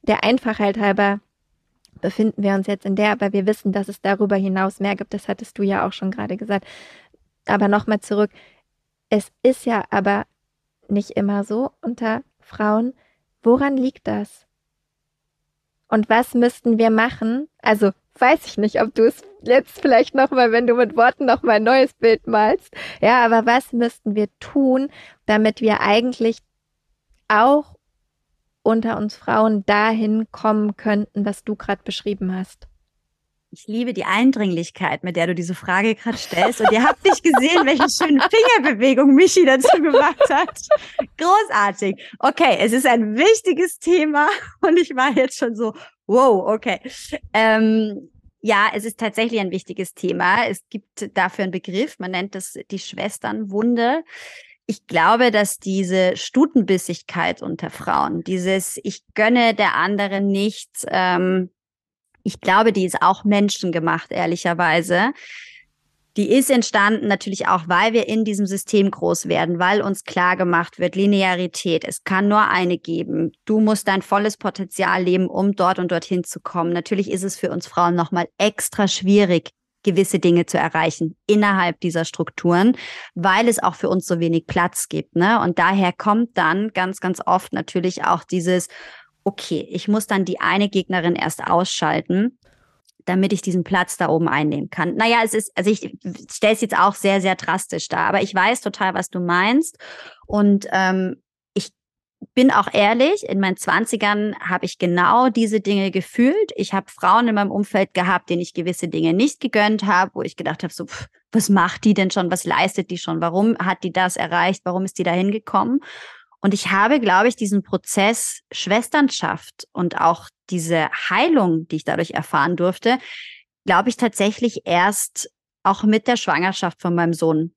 der Einfachheit halber befinden wir uns jetzt in der, aber wir wissen, dass es darüber hinaus mehr gibt. Das hattest du ja auch schon gerade gesagt. Aber nochmal zurück. Es ist ja aber nicht immer so unter Frauen. Woran liegt das? Und was müssten wir machen? Also weiß ich nicht, ob du es jetzt vielleicht nochmal, wenn du mit Worten nochmal ein neues Bild malst. Ja, aber was müssten wir tun, damit wir eigentlich auch unter uns Frauen dahin kommen könnten, was du gerade beschrieben hast?
Ich liebe die Eindringlichkeit, mit der du diese Frage gerade stellst. Und ihr habt nicht gesehen, welche schöne Fingerbewegung Michi dazu gemacht hat. Großartig. Okay, es ist ein wichtiges Thema und ich war jetzt schon so, wow, okay. Ähm, ja, es ist tatsächlich ein wichtiges Thema. Es gibt dafür einen Begriff, man nennt das die Schwesternwunde. Ich glaube, dass diese Stutenbissigkeit unter Frauen, dieses Ich gönne der anderen nichts, ähm, ich glaube, die ist auch menschengemacht, ehrlicherweise. Die ist entstanden natürlich auch, weil wir in diesem System groß werden, weil uns klar gemacht wird, Linearität, es kann nur eine geben. Du musst dein volles Potenzial leben, um dort und dorthin zu kommen. Natürlich ist es für uns Frauen nochmal extra schwierig, gewisse Dinge zu erreichen innerhalb dieser Strukturen, weil es auch für uns so wenig Platz gibt. Ne? Und daher kommt dann ganz, ganz oft natürlich auch dieses, okay, ich muss dann die eine Gegnerin erst ausschalten, damit ich diesen Platz da oben einnehmen kann. Naja, es ist, also ich stelle es jetzt auch sehr, sehr drastisch dar, aber ich weiß total, was du meinst. Und ähm, ich bin auch ehrlich, in meinen Zwanzigern habe ich genau diese Dinge gefühlt. Ich habe Frauen in meinem Umfeld gehabt, denen ich gewisse Dinge nicht gegönnt habe, wo ich gedacht habe, so, pff, was macht die denn schon? Was leistet die schon? Warum hat die das erreicht? Warum ist die da hingekommen? Und ich habe, glaube ich, diesen Prozess Schwesternschaft und auch diese Heilung, die ich dadurch erfahren durfte, glaube ich tatsächlich erst auch mit der Schwangerschaft von meinem Sohn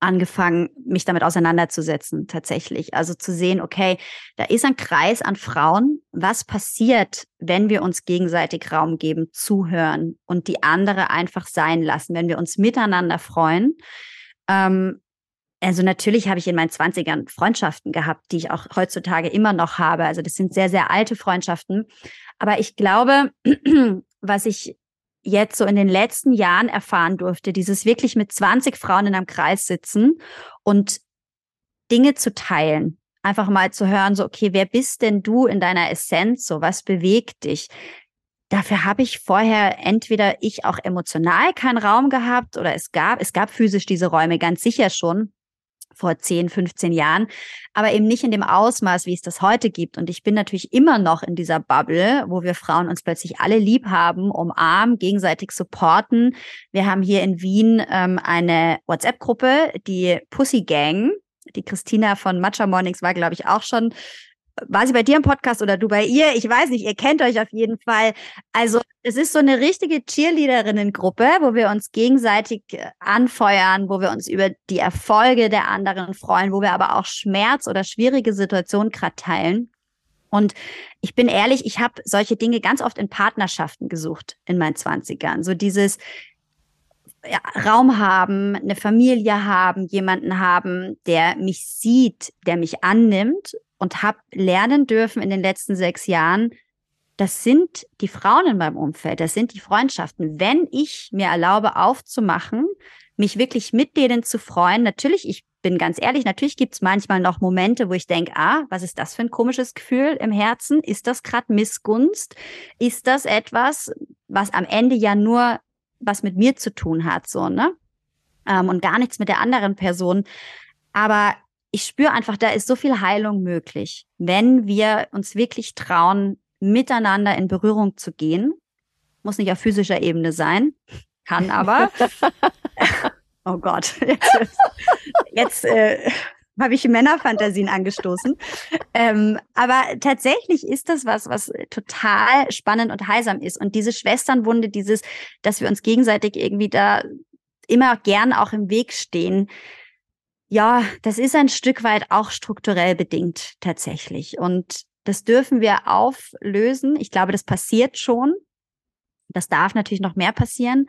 angefangen, mich damit auseinanderzusetzen, tatsächlich. Also zu sehen, okay, da ist ein Kreis an Frauen. Was passiert, wenn wir uns gegenseitig Raum geben, zuhören und die andere einfach sein lassen, wenn wir uns miteinander freuen? Ähm, also natürlich habe ich in meinen Zwanzigern Freundschaften gehabt, die ich auch heutzutage immer noch habe. Also das sind sehr, sehr alte Freundschaften. Aber ich glaube, [clears throat] was ich jetzt so in den letzten Jahren erfahren durfte, dieses wirklich mit 20 Frauen in einem Kreis sitzen und Dinge zu teilen. Einfach mal zu hören, so, okay, wer bist denn du in deiner Essenz? So, was bewegt dich? Dafür habe ich vorher entweder ich auch emotional keinen Raum gehabt oder es gab, es gab physisch diese Räume ganz sicher schon vor 10, 15 Jahren, aber eben nicht in dem Ausmaß, wie es das heute gibt. Und ich bin natürlich immer noch in dieser Bubble, wo wir Frauen uns plötzlich alle lieb haben, umarmen, gegenseitig supporten. Wir haben hier in Wien ähm, eine WhatsApp-Gruppe, die Pussy Gang. Die Christina von Matcha Mornings war, glaube ich, auch schon war sie bei dir im Podcast oder du bei ihr? Ich weiß nicht, ihr kennt euch auf jeden Fall. Also es ist so eine richtige Cheerleaderinnen-Gruppe, wo wir uns gegenseitig äh, anfeuern, wo wir uns über die Erfolge der anderen freuen, wo wir aber auch Schmerz oder schwierige Situationen gerade teilen. Und ich bin ehrlich, ich habe solche Dinge ganz oft in Partnerschaften gesucht in meinen Zwanzigern. So dieses ja, Raum haben, eine Familie haben, jemanden haben, der mich sieht, der mich annimmt und habe lernen dürfen in den letzten sechs Jahren, das sind die Frauen in meinem Umfeld, das sind die Freundschaften. Wenn ich mir erlaube, aufzumachen, mich wirklich mit denen zu freuen, natürlich, ich bin ganz ehrlich, natürlich gibt's manchmal noch Momente, wo ich denke, ah, was ist das für ein komisches Gefühl im Herzen? Ist das gerade Missgunst? Ist das etwas, was am Ende ja nur was mit mir zu tun hat, so, ne? Ähm, und gar nichts mit der anderen Person. Aber ich spüre einfach, da ist so viel Heilung möglich, wenn wir uns wirklich trauen, miteinander in Berührung zu gehen. Muss nicht auf physischer Ebene sein, kann aber. [laughs] oh Gott, jetzt, jetzt äh, habe ich Männerfantasien angestoßen. Ähm, aber tatsächlich ist das was, was total spannend und heilsam ist. Und diese Schwesternwunde, dieses, dass wir uns gegenseitig irgendwie da immer gern auch im Weg stehen, ja, das ist ein Stück weit auch strukturell bedingt tatsächlich. Und Das dürfen wir auflösen. Ich glaube, das passiert schon. Das darf natürlich noch mehr passieren.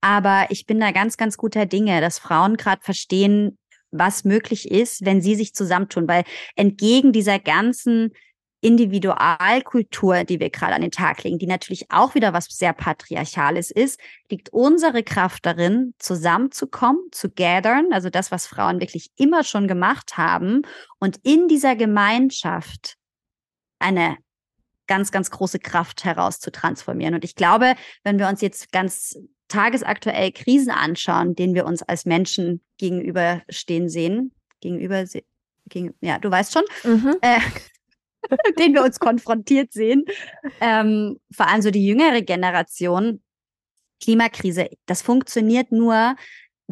Aber ich bin da ganz, ganz guter Dinge, dass Frauen gerade verstehen, was möglich ist, wenn sie sich zusammentun. Weil entgegen dieser ganzen Individualkultur, die wir gerade an den Tag legen, die natürlich auch wieder was sehr Patriarchales ist, liegt unsere Kraft darin, zusammenzukommen, zu gathern, also das, was Frauen wirklich immer schon gemacht haben und in dieser Gemeinschaft eine ganz, ganz große Kraft heraus zu transformieren. Und ich glaube, wenn wir uns jetzt ganz tagesaktuell Krisen anschauen, denen wir uns als Menschen gegenüberstehen sehen, gegenüber, gegen, ja, du weißt schon, mhm. äh, [laughs] den wir uns konfrontiert sehen. Ähm, vor allem so die jüngere Generation. Klimakrise, das funktioniert nur,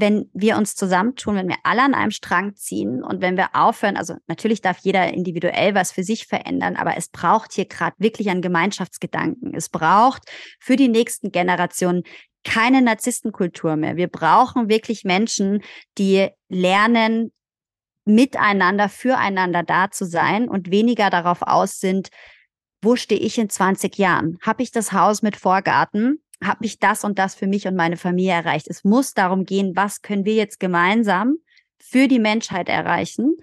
wenn wir uns zusammentun, wenn wir alle an einem Strang ziehen und wenn wir aufhören, also natürlich darf jeder individuell was für sich verändern, aber es braucht hier gerade wirklich einen Gemeinschaftsgedanken. Es braucht für die nächsten Generationen keine Narzisstenkultur mehr. Wir brauchen wirklich Menschen, die lernen, miteinander, füreinander da zu sein und weniger darauf aus sind, wo stehe ich in 20 Jahren? Habe ich das Haus mit Vorgarten? Habe ich das und das für mich und meine Familie erreicht? Es muss darum gehen, was können wir jetzt gemeinsam für die Menschheit erreichen?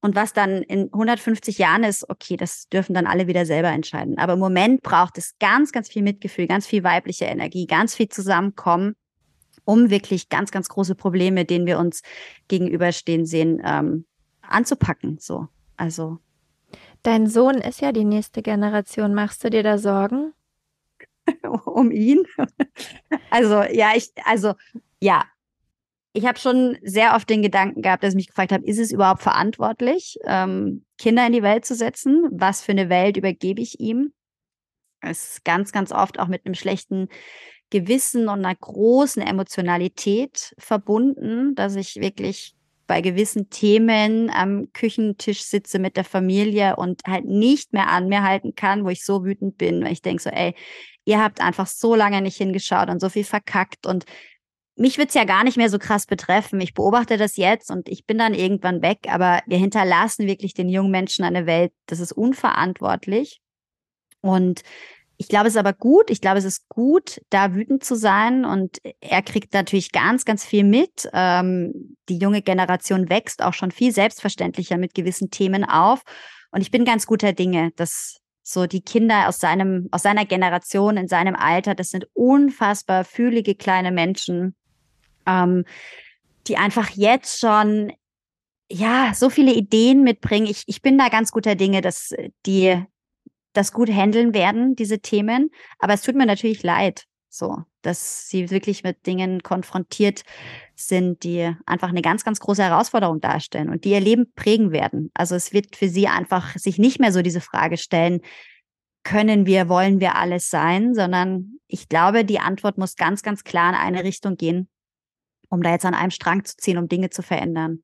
Und was dann in 150 Jahren ist, okay, das dürfen dann alle wieder selber entscheiden. Aber im Moment braucht es ganz, ganz viel Mitgefühl, ganz viel weibliche Energie, ganz viel Zusammenkommen um wirklich ganz, ganz große Probleme, denen wir uns gegenüberstehen sehen, ähm, anzupacken. So, also.
Dein Sohn ist ja die nächste Generation. Machst du dir da Sorgen? [laughs]
um ihn? also, ja, ich, also, ja. Ich habe schon sehr oft den Gedanken gehabt, dass ich mich gefragt habe, ist es überhaupt verantwortlich, ähm, Kinder in die Welt zu setzen? Was für eine Welt übergebe ich ihm? Es ist ganz, ganz oft auch mit einem schlechten Gewissen und einer großen Emotionalität verbunden, dass ich wirklich bei gewissen Themen am Küchentisch sitze mit der Familie und halt nicht mehr an mir halten kann, wo ich so wütend bin, weil ich denke so, ey, ihr habt einfach so lange nicht hingeschaut und so viel verkackt und mich wird's ja gar nicht mehr so krass betreffen. Ich beobachte das jetzt und ich bin dann irgendwann weg, aber wir hinterlassen wirklich den jungen Menschen eine Welt, das ist unverantwortlich. Und ich glaube, es ist aber gut. Ich glaube, es ist gut, da wütend zu sein. Und er kriegt natürlich ganz, ganz viel mit. Ähm, die junge Generation wächst auch schon viel selbstverständlicher mit gewissen Themen auf. Und ich bin ganz guter Dinge, dass so die Kinder aus seinem, aus seiner Generation, in seinem Alter, das sind unfassbar fühlige kleine Menschen, ähm, die einfach jetzt schon ja, so viele Ideen mitbringen. Ich, ich bin da ganz guter Dinge, dass die das gut handeln werden, diese Themen. Aber es tut mir natürlich leid, so, dass sie wirklich mit Dingen konfrontiert sind, die einfach eine ganz, ganz große Herausforderung darstellen und die ihr Leben prägen werden. Also es wird für sie einfach sich nicht mehr so diese Frage stellen, können wir, wollen wir alles sein, sondern ich glaube, die Antwort muss ganz, ganz klar in eine Richtung gehen, um da jetzt an einem Strang zu ziehen, um Dinge zu verändern.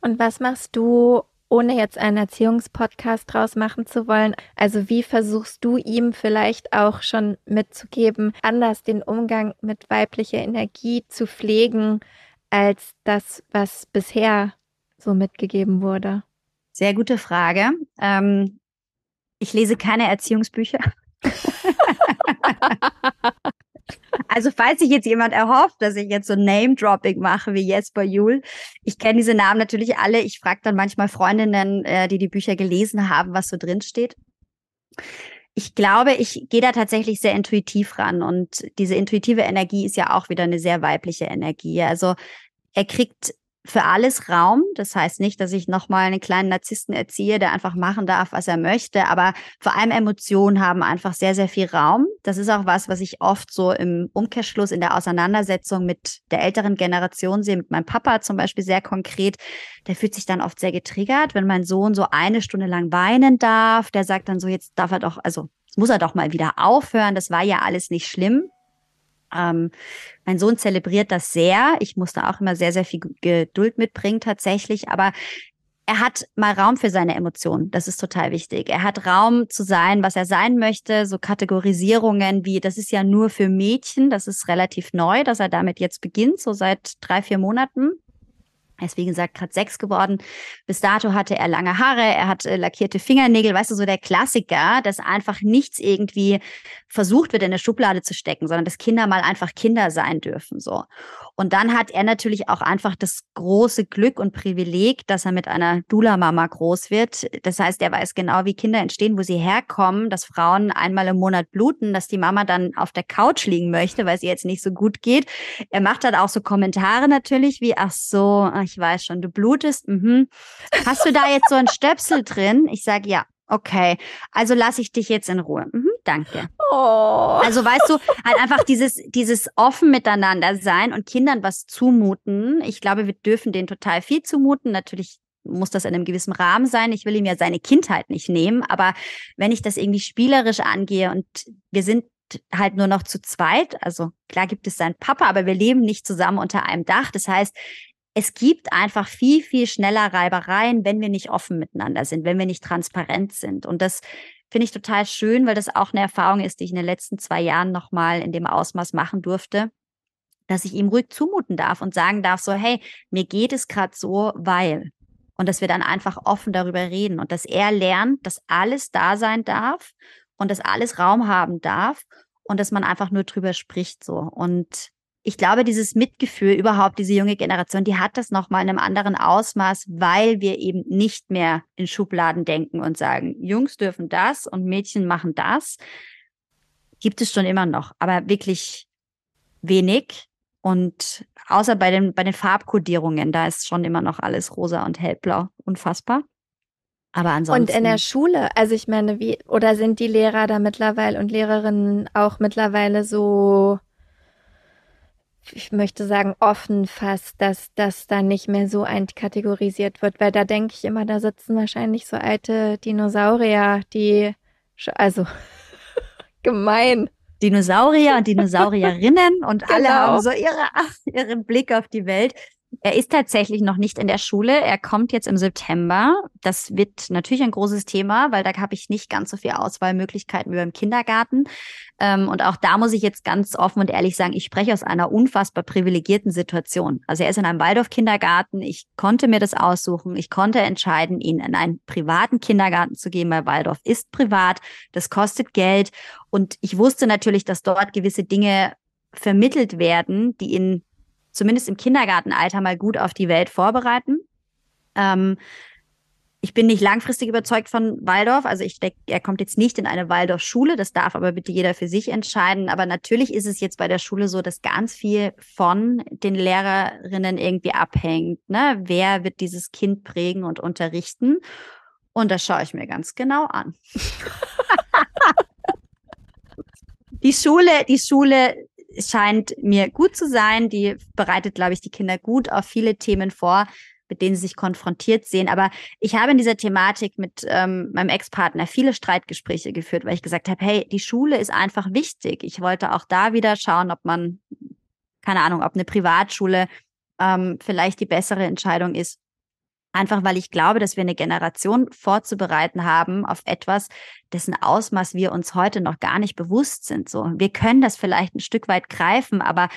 Und was machst du, ohne jetzt einen Erziehungspodcast draus machen zu wollen. Also wie versuchst du ihm vielleicht auch schon mitzugeben, anders den Umgang mit weiblicher Energie zu pflegen, als das, was bisher so mitgegeben wurde?
Sehr gute Frage. Ähm, ich lese keine Erziehungsbücher. [laughs] Also falls sich jetzt jemand erhofft, dass ich jetzt so Name-Dropping mache wie Jesper Juhl, ich kenne diese Namen natürlich alle. Ich frage dann manchmal Freundinnen, äh, die die Bücher gelesen haben, was so drin steht. Ich glaube, ich gehe da tatsächlich sehr intuitiv ran und diese intuitive Energie ist ja auch wieder eine sehr weibliche Energie. Also er kriegt für alles Raum. Das heißt nicht, dass ich nochmal einen kleinen Narzissten erziehe, der einfach machen darf, was er möchte. Aber vor allem Emotionen haben einfach sehr, sehr viel Raum. Das ist auch was, was ich oft so im Umkehrschluss in der Auseinandersetzung mit der älteren Generation sehe, mit meinem Papa zum Beispiel sehr konkret. Der fühlt sich dann oft sehr getriggert, wenn mein Sohn so eine Stunde lang weinen darf. Der sagt dann so, jetzt darf er doch, also muss er doch mal wieder aufhören. Das war ja alles nicht schlimm. Ähm, mein Sohn zelebriert das sehr. Ich musste auch immer sehr, sehr viel Geduld mitbringen tatsächlich. Aber er hat mal Raum für seine Emotionen. Das ist total wichtig. Er hat Raum zu sein, was er sein möchte. So Kategorisierungen wie, das ist ja nur für Mädchen. Das ist relativ neu, dass er damit jetzt beginnt, so seit drei, vier Monaten. Er ist, wie gesagt, gerade sechs geworden. Bis dato hatte er lange Haare, er hat äh, lackierte Fingernägel, weißt du, so der Klassiker, dass einfach nichts irgendwie versucht wird, in eine Schublade zu stecken, sondern dass Kinder mal einfach Kinder sein dürfen, so. Und dann hat er natürlich auch einfach das große Glück und Privileg, dass er mit einer Dula-Mama groß wird. Das heißt, er weiß genau, wie Kinder entstehen, wo sie herkommen, dass Frauen einmal im Monat bluten, dass die Mama dann auf der Couch liegen möchte, weil es ihr jetzt nicht so gut geht. Er macht dann auch so Kommentare natürlich wie, ach so, ich weiß schon, du blutest. Mhm. Hast du da jetzt so ein Stöpsel drin? Ich sage ja. Okay, also lasse ich dich jetzt in Ruhe. Mhm, danke. Oh. Also weißt du, halt einfach dieses, dieses offen miteinander sein und Kindern was zumuten. Ich glaube, wir dürfen denen total viel zumuten. Natürlich muss das in einem gewissen Rahmen sein. Ich will ihm ja seine Kindheit nicht nehmen, aber wenn ich das irgendwie spielerisch angehe und wir sind halt nur noch zu zweit, also klar gibt es seinen Papa, aber wir leben nicht zusammen unter einem Dach. Das heißt, es gibt einfach viel, viel schneller Reibereien, wenn wir nicht offen miteinander sind, wenn wir nicht transparent sind. Und das finde ich total schön, weil das auch eine Erfahrung ist, die ich in den letzten zwei Jahren nochmal in dem Ausmaß machen durfte, dass ich ihm ruhig zumuten darf und sagen darf, so, hey, mir geht es gerade so, weil. Und dass wir dann einfach offen darüber reden und dass er lernt, dass alles da sein darf und dass alles Raum haben darf und dass man einfach nur drüber spricht so. Und ich glaube, dieses Mitgefühl überhaupt, diese junge Generation, die hat das nochmal in einem anderen Ausmaß, weil wir eben nicht mehr in Schubladen denken und sagen, Jungs dürfen das und Mädchen machen das. Gibt es schon immer noch, aber wirklich wenig. Und außer bei den, bei den Farbkodierungen, da ist schon immer noch alles rosa und hellblau. Unfassbar. Aber ansonsten.
Und in der Schule, also ich meine, wie, oder sind die Lehrer da mittlerweile und Lehrerinnen auch mittlerweile so ich möchte sagen, offen fast, dass das dann nicht mehr so einkategorisiert wird, weil da denke ich immer, da sitzen wahrscheinlich so alte Dinosaurier, die, also [laughs] gemein.
Dinosaurier und Dinosaurierinnen und [laughs] alle genau. haben so ihre, [laughs] ihren Blick auf die Welt. Er ist tatsächlich noch nicht in der Schule. Er kommt jetzt im September. Das wird natürlich ein großes Thema, weil da habe ich nicht ganz so viel Auswahlmöglichkeiten wie beim Kindergarten. Ähm, und auch da muss ich jetzt ganz offen und ehrlich sagen, ich spreche aus einer unfassbar privilegierten Situation. Also er ist in einem Waldorf-Kindergarten. Ich konnte mir das aussuchen. Ich konnte entscheiden, ihn in einen privaten Kindergarten zu geben, weil Waldorf ist privat. Das kostet Geld. Und ich wusste natürlich, dass dort gewisse Dinge vermittelt werden, die ihn zumindest im Kindergartenalter mal gut auf die Welt vorbereiten. Ähm, ich bin nicht langfristig überzeugt von Waldorf. Also ich denke, er kommt jetzt nicht in eine Waldorfschule. Das darf aber bitte jeder für sich entscheiden. Aber natürlich ist es jetzt bei der Schule so, dass ganz viel von den Lehrerinnen irgendwie abhängt. Ne? Wer wird dieses Kind prägen und unterrichten? Und das schaue ich mir ganz genau an. [laughs] die Schule, die Schule scheint mir gut zu sein. Die bereitet, glaube ich, die Kinder gut auf viele Themen vor, mit denen sie sich konfrontiert sehen. Aber ich habe in dieser Thematik mit ähm, meinem Ex-Partner viele Streitgespräche geführt, weil ich gesagt habe, hey, die Schule ist einfach wichtig. Ich wollte auch da wieder schauen, ob man, keine Ahnung, ob eine Privatschule ähm, vielleicht die bessere Entscheidung ist. Einfach weil ich glaube, dass wir eine Generation vorzubereiten haben auf etwas, dessen Ausmaß wir uns heute noch gar nicht bewusst sind. So, wir können das vielleicht ein Stück weit greifen, aber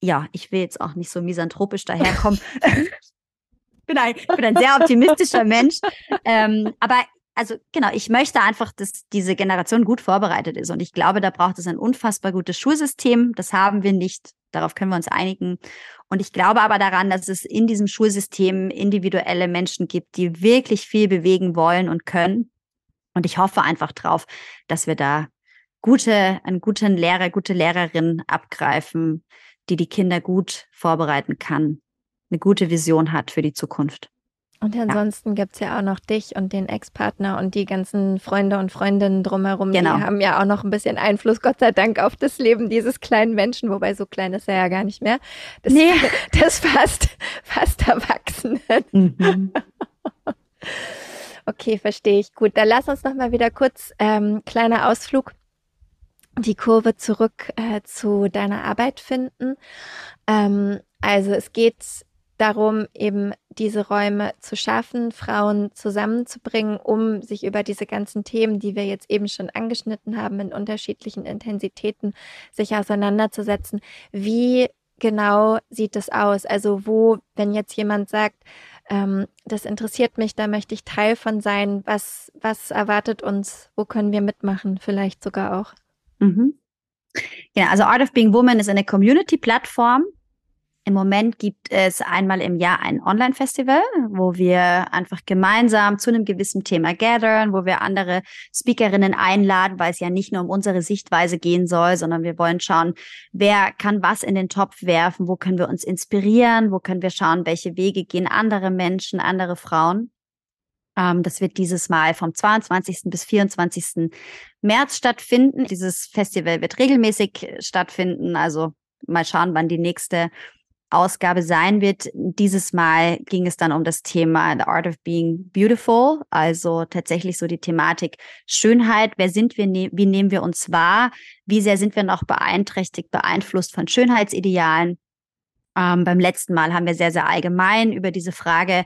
ja, ich will jetzt auch nicht so misanthropisch [laughs] daherkommen. Bin ein, bin ein sehr optimistischer [laughs] Mensch. Ähm, aber also genau, ich möchte einfach, dass diese Generation gut vorbereitet ist. Und ich glaube, da braucht es ein unfassbar gutes Schulsystem. Das haben wir nicht. Darauf können wir uns einigen. Und ich glaube aber daran, dass es in diesem Schulsystem individuelle Menschen gibt, die wirklich viel bewegen wollen und können. Und ich hoffe einfach drauf, dass wir da gute, einen guten Lehrer, gute Lehrerin abgreifen, die die Kinder gut vorbereiten kann, eine gute Vision hat für die Zukunft.
Und ansonsten ja. gibt es ja auch noch dich und den Ex-Partner und die ganzen Freunde und Freundinnen drumherum. Genau. Die haben ja auch noch ein bisschen Einfluss, Gott sei Dank, auf das Leben dieses kleinen Menschen, wobei so klein ist er ja gar nicht mehr. Das, nee. [laughs] das fast, fast Erwachsenen. Mhm. [laughs] okay, verstehe ich. Gut, dann lass uns noch mal wieder kurz ähm, kleiner Ausflug die Kurve zurück äh, zu deiner Arbeit finden. Ähm, also es geht darum, eben diese Räume zu schaffen, Frauen zusammenzubringen, um sich über diese ganzen Themen, die wir jetzt eben schon angeschnitten haben, in unterschiedlichen Intensitäten sich auseinanderzusetzen. Wie genau sieht es aus? Also wo, wenn jetzt jemand sagt, ähm, das interessiert mich, da möchte ich Teil von sein, was, was erwartet uns, wo können wir mitmachen, vielleicht sogar auch?
Mhm. Ja, also Art of Being Woman ist eine Community-Plattform, im Moment gibt es einmal im Jahr ein Online-Festival, wo wir einfach gemeinsam zu einem gewissen Thema gathern, wo wir andere Speakerinnen einladen, weil es ja nicht nur um unsere Sichtweise gehen soll, sondern wir wollen schauen, wer kann was in den Topf werfen, wo können wir uns inspirieren, wo können wir schauen, welche Wege gehen andere Menschen, andere Frauen. Ähm, das wird dieses Mal vom 22. bis 24. März stattfinden. Dieses Festival wird regelmäßig stattfinden, also mal schauen, wann die nächste Ausgabe sein wird. Dieses Mal ging es dann um das Thema The Art of Being Beautiful, also tatsächlich so die Thematik Schönheit. Wer sind wir? Ne-, wie nehmen wir uns wahr? Wie sehr sind wir noch beeinträchtigt, beeinflusst von Schönheitsidealen? Ähm, beim letzten Mal haben wir sehr, sehr allgemein über diese Frage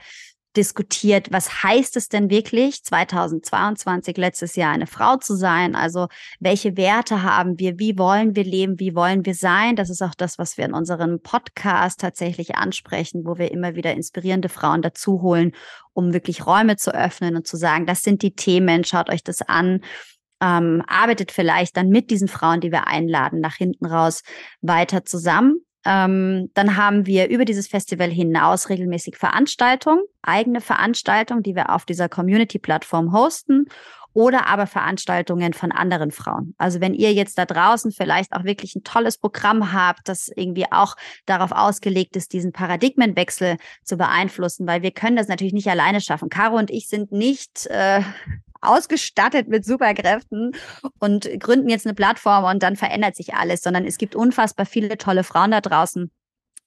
diskutiert, was heißt es denn wirklich, 2022, letztes Jahr eine Frau zu sein? Also welche Werte haben wir? Wie wollen wir leben? Wie wollen wir sein? Das ist auch das, was wir in unserem Podcast tatsächlich ansprechen, wo wir immer wieder inspirierende Frauen dazu holen, um wirklich Räume zu öffnen und zu sagen, das sind die Themen, schaut euch das an. Ähm, arbeitet vielleicht dann mit diesen Frauen, die wir einladen, nach hinten raus weiter zusammen. Ähm, dann haben wir über dieses Festival hinaus regelmäßig Veranstaltungen, eigene Veranstaltungen, die wir auf dieser Community-Plattform hosten oder aber Veranstaltungen von anderen Frauen. Also wenn ihr jetzt da draußen vielleicht auch wirklich ein tolles Programm habt, das irgendwie auch darauf ausgelegt ist, diesen Paradigmenwechsel zu beeinflussen, weil wir können das natürlich nicht alleine schaffen. Caro und ich sind nicht äh, ausgestattet mit Superkräften und gründen jetzt eine Plattform und dann verändert sich alles, sondern es gibt unfassbar viele tolle Frauen da draußen,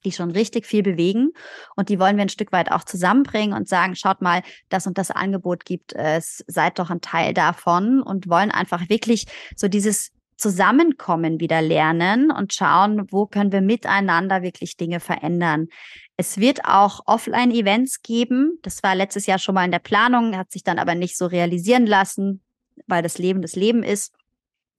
die schon richtig viel bewegen. Und die wollen wir ein Stück weit auch zusammenbringen und sagen, schaut mal, das und das Angebot gibt es, seid doch ein Teil davon und wollen einfach wirklich so dieses Zusammenkommen wieder lernen und schauen, wo können wir miteinander wirklich Dinge verändern. Es wird auch Offline-Events geben. Das war letztes Jahr schon mal in der Planung, hat sich dann aber nicht so realisieren lassen, weil das Leben das Leben ist.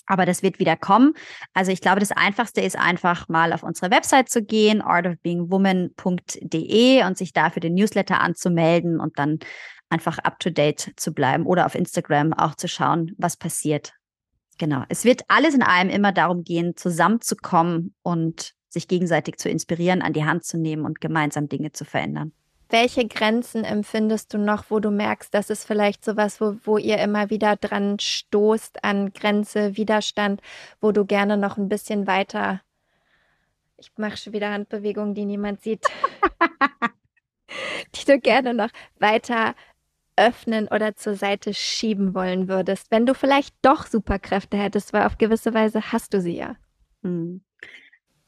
Aber das wird wieder kommen. Also ich glaube, das Einfachste ist einfach mal auf unsere Website zu gehen, artofbeingwoman.de und sich da für den Newsletter anzumelden und dann einfach up-to-date zu bleiben oder auf Instagram auch zu schauen, was passiert. Genau. Es wird alles in allem immer darum gehen, zusammenzukommen und sich gegenseitig zu inspirieren, an die Hand zu nehmen und gemeinsam Dinge zu verändern.
Welche Grenzen empfindest du noch, wo du merkst, das ist vielleicht sowas, wo, wo ihr immer wieder dran stoßt an Grenze, Widerstand, wo du gerne noch ein bisschen weiter, ich mache schon wieder Handbewegungen, die niemand sieht, [laughs] die du gerne noch weiter öffnen oder zur Seite schieben wollen würdest, wenn du vielleicht doch Superkräfte hättest, weil auf gewisse Weise hast du sie ja. Hm.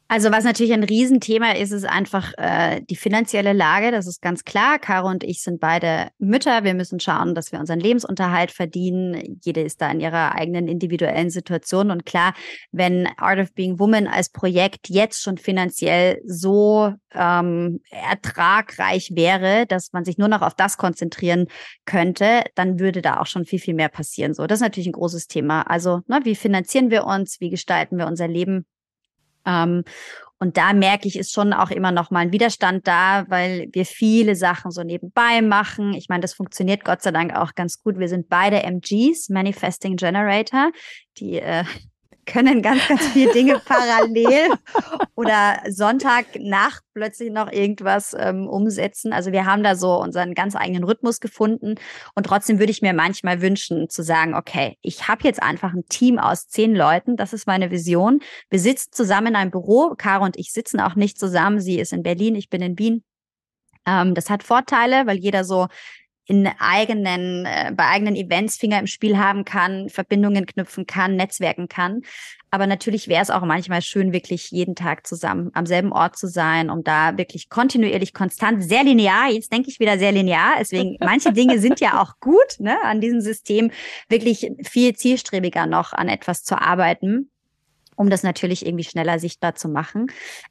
Also was natürlich ein Riesenthema ist, ist einfach äh, die finanzielle Lage. Das ist ganz klar. Caro und ich sind beide Mütter. Wir müssen schauen, dass wir unseren Lebensunterhalt verdienen. Jede ist da in ihrer eigenen individuellen Situation. Und klar, wenn Art of Being Woman als Projekt jetzt schon finanziell so ähm, ertragreich wäre, dass man sich nur noch auf das konzentrieren könnte, dann würde da auch schon viel, viel mehr passieren. So, das ist natürlich ein großes Thema. Also, ne, wie finanzieren wir uns? Wie gestalten wir unser Leben? Ähm, und da merke ich, ist schon auch immer noch mal ein Widerstand da, weil wir viele Sachen so nebenbei machen. Ich meine, das funktioniert Gott sei Dank auch ganz gut. Wir sind beide MGs, Manifesting Generator, die äh, können ganz, ganz viele Dinge parallel oder Sonntagnacht plötzlich noch irgendwas ähm, umsetzen. Also wir haben da so unseren ganz eigenen Rhythmus gefunden. Und trotzdem würde ich mir manchmal wünschen zu sagen, okay, ich habe jetzt einfach ein Team aus zehn Leuten. Das ist meine Vision. Wir sitzen zusammen in einem Büro. Caro und ich sitzen auch nicht zusammen. Sie ist in Berlin, ich bin in Wien. Ähm, das hat Vorteile, weil jeder so in eigenen, äh, bei eigenen Events Finger im Spiel haben kann, Verbindungen knüpfen kann, netzwerken kann. Aber natürlich wäre es auch manchmal schön, wirklich jeden Tag zusammen am selben Ort zu sein, um da wirklich kontinuierlich, konstant, sehr linear, jetzt denke ich wieder sehr linear, deswegen [laughs] manche Dinge sind ja auch gut, ne, an diesem System wirklich viel zielstrebiger noch an etwas zu arbeiten um das natürlich irgendwie schneller sichtbar zu machen.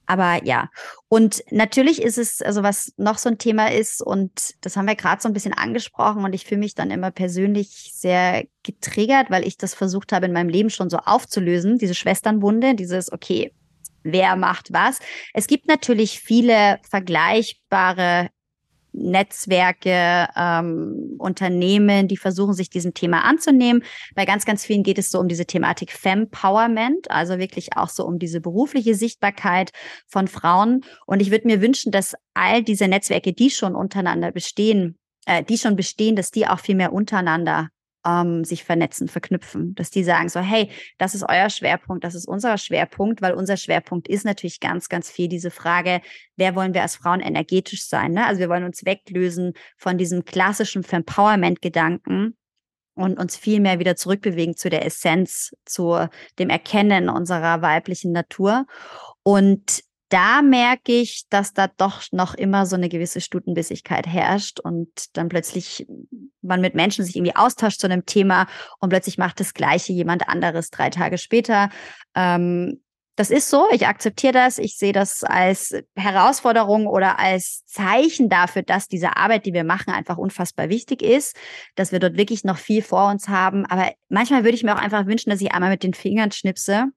Aber ja, und natürlich ist es, also was noch so ein Thema ist, und das haben wir gerade so ein bisschen angesprochen, und ich fühle mich dann immer persönlich sehr getriggert, weil ich das versucht habe, in meinem Leben schon so aufzulösen, diese Schwesternwunde, dieses, okay, wer macht was. Es gibt natürlich viele vergleichbare Netzwerke, ähm, Unternehmen, die versuchen, sich diesem Thema anzunehmen. Bei ganz, ganz vielen geht es so um diese Thematik Fempowerment, also wirklich auch so um diese berufliche Sichtbarkeit von Frauen. Und ich würde mir wünschen, dass all diese Netzwerke, die schon untereinander bestehen, äh, die schon bestehen, dass die auch viel mehr untereinander ähm, sich vernetzen, verknüpfen, dass die sagen so, hey, das ist euer Schwerpunkt, das ist unser Schwerpunkt, weil unser Schwerpunkt ist natürlich ganz, ganz viel diese Frage, wer wollen wir als Frauen energetisch sein? Ne? Also wir wollen uns weglösen von diesem klassischen Empowerment-Gedanken und uns viel mehr wieder zurückbewegen zu der Essenz, zu dem Erkennen unserer weiblichen Natur. Und da merke ich, dass da doch noch immer so eine gewisse Stutenbissigkeit herrscht und dann plötzlich man mit Menschen sich irgendwie austauscht zu einem Thema und plötzlich macht das Gleiche jemand anderes drei Tage später. Ähm, das ist so, ich akzeptiere das, ich sehe das als Herausforderung oder als Zeichen dafür, dass diese Arbeit, die wir machen, einfach unfassbar wichtig ist, dass wir dort wirklich noch viel vor uns haben. Aber manchmal würde ich mir auch einfach wünschen, dass ich einmal mit den Fingern schnipse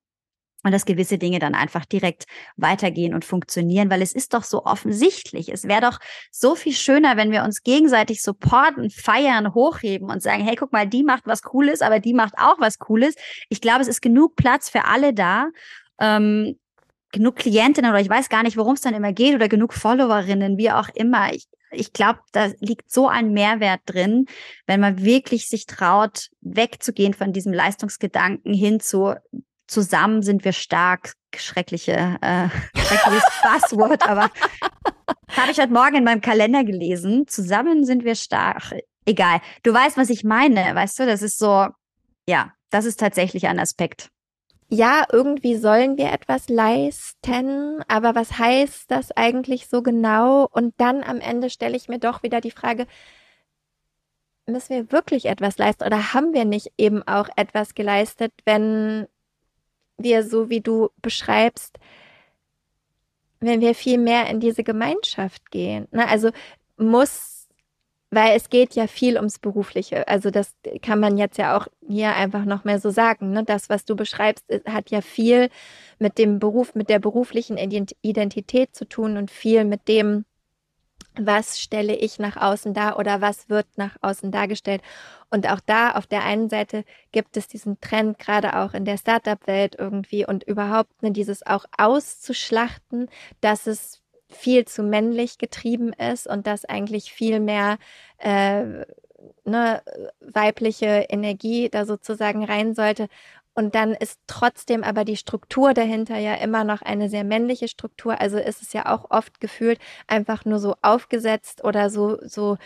und dass gewisse Dinge dann einfach direkt weitergehen und funktionieren, weil es ist doch so offensichtlich. Es wäre doch so viel schöner, wenn wir uns gegenseitig supporten, feiern, hochheben und sagen, hey, guck mal, die macht was Cooles, aber die macht auch was Cooles. Ich glaube, es ist genug Platz für alle da. Ähm, genug Klientinnen oder ich weiß gar nicht, worum es dann immer geht oder genug Followerinnen, wie auch immer. Ich, ich glaube, da liegt so ein Mehrwert drin, wenn man wirklich sich traut, wegzugehen von diesem Leistungsgedanken hin zu, zusammen sind wir stark, schreckliche, äh, [laughs] schreckliches Passwort, aber habe ich heute Morgen in meinem Kalender gelesen. Zusammen sind wir stark. Egal. Du weißt, was ich meine, weißt du? Das ist so, ja, das ist tatsächlich ein Aspekt.
Ja, irgendwie sollen wir etwas leisten, aber was heißt das eigentlich so genau? Und dann am Ende stelle ich mir doch wieder die Frage, müssen wir wirklich etwas leisten oder haben wir nicht eben auch etwas geleistet, wenn wir, so wie du beschreibst, wenn wir viel mehr in diese Gemeinschaft gehen. Ne? Also muss, weil es geht ja viel ums Berufliche. Also das kann man jetzt ja auch hier einfach noch mehr so sagen. Ne? Das, was du beschreibst, hat ja viel mit dem Beruf, mit der beruflichen Identität zu tun und viel mit dem, was stelle ich nach außen dar oder was wird nach außen dargestellt. Und auch da auf der einen Seite gibt es diesen Trend, gerade auch in der Startup-Welt irgendwie und überhaupt ne, dieses auch auszuschlachten, dass es viel zu männlich getrieben ist und dass eigentlich viel mehr äh, ne, weibliche Energie da sozusagen rein sollte. Und dann ist trotzdem aber die Struktur dahinter ja immer noch eine sehr männliche Struktur. Also ist es ja auch oft gefühlt einfach nur so aufgesetzt oder so, so,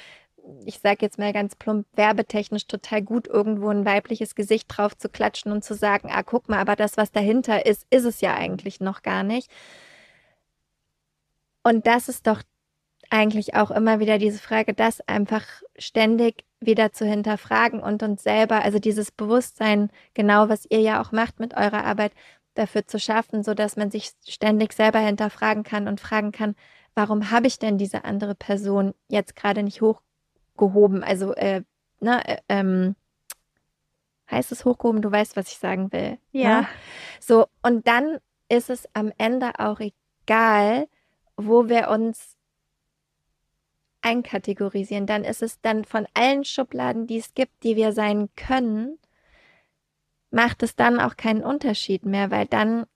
ich sage jetzt mal ganz plump, werbetechnisch total gut, irgendwo ein weibliches Gesicht drauf zu klatschen und zu sagen, ah, guck mal, aber das, was dahinter ist, ist es ja eigentlich noch gar nicht. Und das ist doch eigentlich auch immer wieder diese Frage, das einfach ständig wieder zu hinterfragen und uns selber, also dieses Bewusstsein, genau was ihr ja auch macht mit eurer Arbeit, dafür zu schaffen, so dass man sich ständig selber hinterfragen kann und fragen kann, warum habe ich denn diese andere Person jetzt gerade nicht hochgehoben? Also, äh, ne, äh, ähm, heißt es hochgehoben? Du weißt, was ich sagen will.
Ne? Ja.
Ne? So, und dann ist es am Ende auch egal, wo wir uns einkategorisieren, dann ist es dann von allen Schubladen, die es gibt, die wir sein können, macht es dann auch keinen Unterschied mehr, weil dann,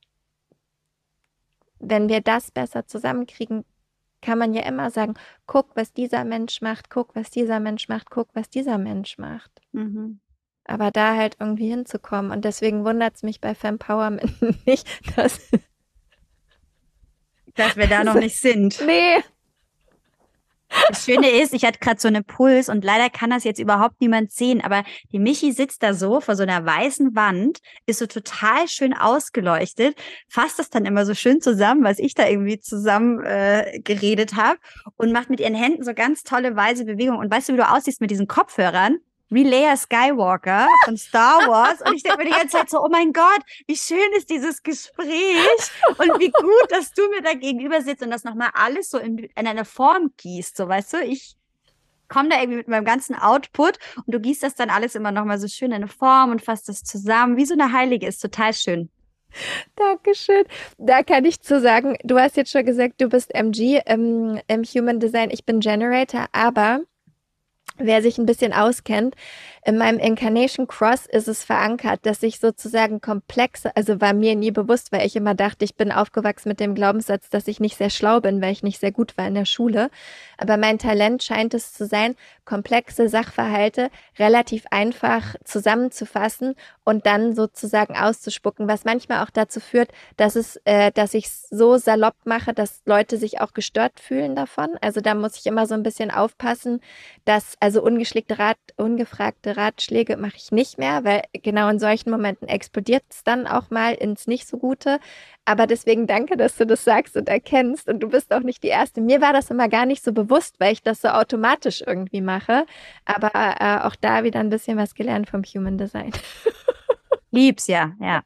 wenn wir das besser zusammenkriegen, kann man ja immer sagen, guck, was dieser Mensch macht, guck, was dieser Mensch macht, guck, was dieser Mensch macht. Mhm. Aber da halt irgendwie hinzukommen. Und deswegen wundert es mich bei Fempowerment [laughs] nicht, dass,
dass wir da noch [laughs] nicht sind.
Nee,
das Schöne ist, ich hatte gerade so einen Puls und leider kann das jetzt überhaupt niemand sehen, aber die Michi sitzt da so vor so einer weißen Wand, ist so total schön ausgeleuchtet, fasst das dann immer so schön zusammen, was ich da irgendwie zusammen äh, geredet habe und macht mit ihren Händen so ganz tolle weise Bewegungen. Und weißt du, wie du aussiehst mit diesen Kopfhörern? Wie Leia Skywalker von Star Wars. Und ich denke mir die ganze Zeit so, oh mein Gott, wie schön ist dieses Gespräch und wie gut, dass du mir da gegenüber sitzt und das nochmal alles so in, in eine Form gießt. So, weißt du, ich komme da irgendwie mit meinem ganzen Output und du gießt das dann alles immer nochmal so schön in eine Form und fasst das zusammen, wie so eine Heilige, ist total schön.
Dankeschön. Da kann ich zu sagen, du hast jetzt schon gesagt, du bist MG im, im Human Design, ich bin Generator, aber wer sich ein bisschen auskennt, in meinem Incarnation Cross ist es verankert, dass ich sozusagen komplexe, also war mir nie bewusst, weil ich immer dachte, ich bin aufgewachsen mit dem Glaubenssatz, dass ich nicht sehr schlau bin, weil ich nicht sehr gut war in der Schule. Aber mein Talent scheint es zu sein, komplexe Sachverhalte relativ einfach zusammenzufassen und dann sozusagen auszuspucken, was manchmal auch dazu führt, dass es, äh, dass ich es so salopp mache, dass Leute sich auch gestört fühlen davon. Also da muss ich immer so ein bisschen aufpassen, dass also ungeschlägte Rat, ungefragte Ratschläge mache ich nicht mehr, weil genau in solchen Momenten explodiert es dann auch mal ins nicht so Gute. Aber deswegen danke, dass du das sagst und erkennst. Und du bist auch nicht die Erste. Mir war das immer gar nicht so bewusst, weil ich das so automatisch irgendwie mache. Aber äh, auch da wieder ein bisschen was gelernt vom Human Design. [laughs]
Lieb's ja, ja.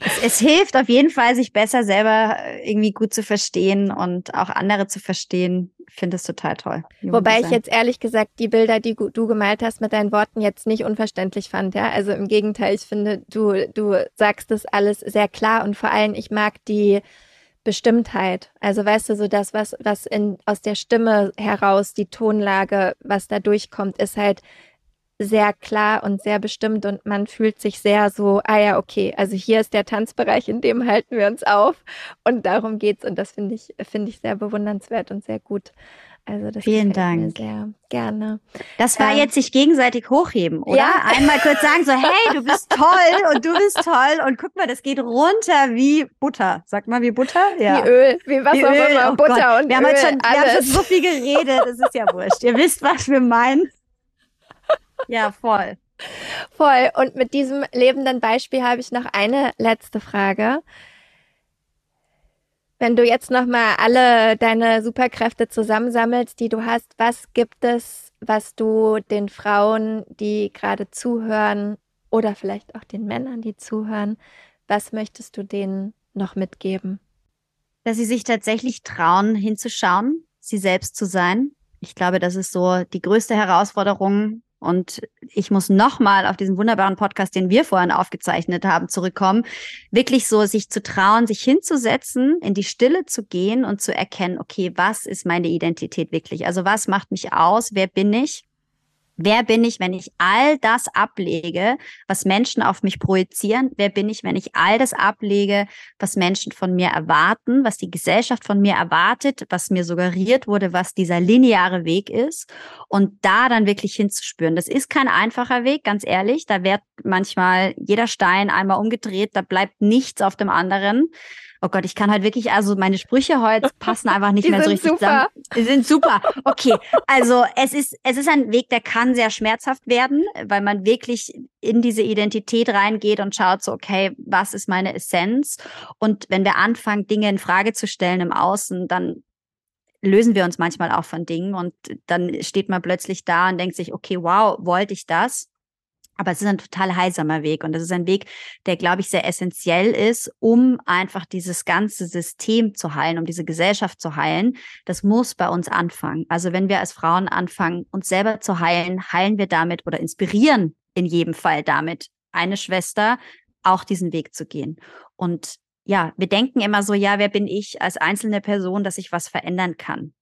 Es, es, hilft auf jeden Fall, sich besser selber äh, irgendwie gut zu verstehen und auch andere zu verstehen. Ich finde es total toll.
Wobei ich jetzt ehrlich gesagt die Bilder, die du gemalt hast, mit deinen Worten jetzt nicht unverständlich fand. Ja, also im Gegenteil, ich finde, du, du sagst das alles sehr klar und vor allem, ich mag die Bestimmtheit. Also weißt du, so das, was, was in, aus der Stimme heraus, die Tonlage, was da durchkommt, ist halt sehr klar und sehr bestimmt und man fühlt sich sehr so, ah ja, okay, also hier ist der Tanzbereich, in dem halten wir uns auf und darum geht's und das finde ich, finde ich sehr bewundernswert und sehr gut. Also das
Vielen Dank.
sehr gerne.
Das war ähm, jetzt sich gegenseitig hochheben, oder? Ja. [laughs] Einmal kurz sagen so, hey, du bist toll und du bist toll und guck mal, das geht runter wie Butter. Sag mal, wie Butter?
Ja. Wie Öl, wie was wie auch Öl. immer, oh Butter Gott. und
wir
Öl.
Haben schon, wir haben schon so viel geredet, das ist ja wurscht. Ihr wisst, was wir meinen. Ja, voll.
Voll. Und mit diesem lebenden Beispiel habe ich noch eine letzte Frage. Wenn du jetzt nochmal alle deine Superkräfte zusammensammelst, die du hast, was gibt es, was du den Frauen, die gerade zuhören, oder vielleicht auch den Männern, die zuhören, was möchtest du denen noch mitgeben?
Dass sie sich tatsächlich trauen, hinzuschauen, sie selbst zu sein. Ich glaube, das ist so die größte Herausforderung, und ich muss nochmal auf diesen wunderbaren Podcast, den wir vorhin aufgezeichnet haben, zurückkommen. Wirklich so, sich zu trauen, sich hinzusetzen, in die Stille zu gehen und zu erkennen, okay, was ist meine Identität wirklich? Also was macht mich aus? Wer bin ich? Wer bin ich, wenn ich all das ablege, was Menschen auf mich projizieren? Wer bin ich, wenn ich all das ablege, was Menschen von mir erwarten, was die Gesellschaft von mir erwartet, was mir suggeriert wurde, was dieser lineare Weg ist? Und da dann wirklich hinzuspüren. Das ist kein einfacher Weg, ganz ehrlich. Da wird manchmal jeder Stein einmal umgedreht, da bleibt nichts auf dem anderen. Oh Gott, ich kann halt wirklich, also meine Sprüche heute [laughs] passen einfach nicht mehr so richtig super. zusammen. Die sind super. Okay, also es ist, es ist ein Weg, der kann sehr schmerzhaft werden, weil man wirklich in diese Identität reingeht und schaut so, okay, was ist meine Essenz? Und wenn wir anfangen, Dinge in Frage zu stellen im Außen, dann lösen wir uns manchmal auch von Dingen und dann steht man plötzlich da und denkt sich, okay, wow, wollte ich das? Aber es ist ein total heilsamer Weg und das ist ein Weg, der, glaube ich, sehr essentiell ist, um einfach dieses ganze System zu heilen, um diese Gesellschaft zu heilen. Das muss bei uns anfangen. Also wenn wir als Frauen anfangen, uns selber zu heilen, heilen wir damit oder inspirieren in jedem Fall damit eine Schwester auch diesen Weg zu gehen. Und ja, wir denken immer so, ja, wer bin ich als einzelne Person, dass ich was verändern kann?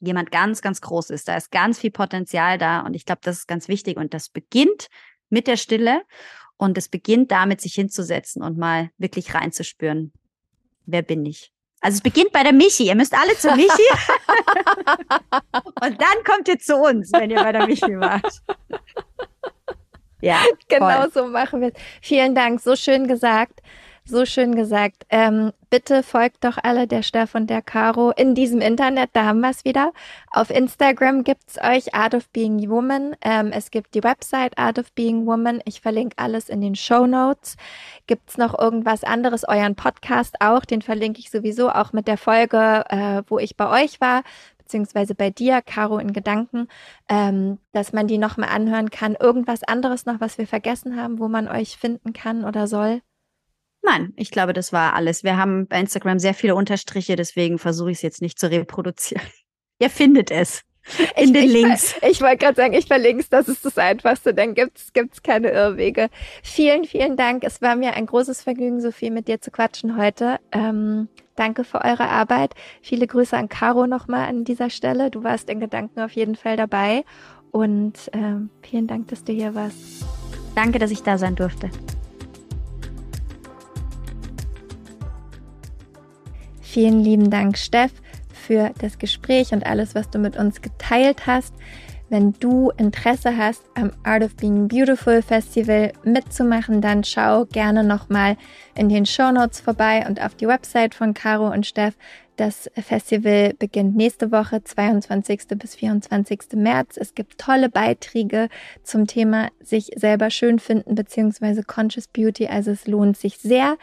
Jemand ganz, ganz groß ist. Da ist ganz viel Potenzial da und ich glaube, das ist ganz wichtig und das beginnt mit der Stille. Und es beginnt damit, sich hinzusetzen und mal wirklich reinzuspüren, wer bin ich. Also es beginnt bei der Michi. Ihr müsst alle zu Michi. [laughs] und dann kommt ihr zu uns, wenn ihr bei der Michi wart.
Ja, genau voll. so machen wir es. Vielen Dank, so schön gesagt. So schön gesagt. Ähm, bitte folgt doch alle der Steff und der Caro in diesem Internet, da haben wir es wieder. Auf Instagram gibt es euch Art of Being Woman. Ähm, es gibt die Website Art of Being Woman. Ich verlinke alles in den Show Notes. Gibt es noch irgendwas anderes? Euren Podcast auch, den verlinke ich sowieso auch mit der Folge, äh, wo ich bei euch war beziehungsweise bei dir, Caro in Gedanken, ähm, dass man die nochmal anhören kann. Irgendwas anderes noch, was wir vergessen haben, wo man euch finden kann oder soll?
Nein, ich glaube, das war alles. Wir haben bei Instagram sehr viele Unterstriche, deswegen versuche ich es jetzt nicht zu reproduzieren. [laughs] Ihr findet es. in
ich,
den
ich,
Links.
Ich, [laughs] ich wollte gerade sagen, ich verlinke es, das ist das Einfachste, dann gibt's gibt's keine Irrwege. Vielen, vielen Dank. Es war mir ein großes Vergnügen, so viel mit dir zu quatschen heute. Ähm, danke für eure Arbeit. Viele Grüße an Caro nochmal an dieser Stelle. Du warst in Gedanken auf jeden Fall dabei. Und ähm, vielen Dank, dass du hier warst.
Danke, dass ich da sein durfte.
Vielen lieben Dank, Steff, für das Gespräch und alles, was du mit uns geteilt hast. Wenn du Interesse hast, am Art of Being Beautiful Festival mitzumachen, dann schau gerne nochmal in den Show Notes vorbei und auf die Website von Caro und Steff. Das Festival beginnt nächste Woche, 22. bis 24. März. Es gibt tolle Beiträge zum Thema sich selber schön finden bzw. Conscious Beauty. Also es lohnt sich sehr.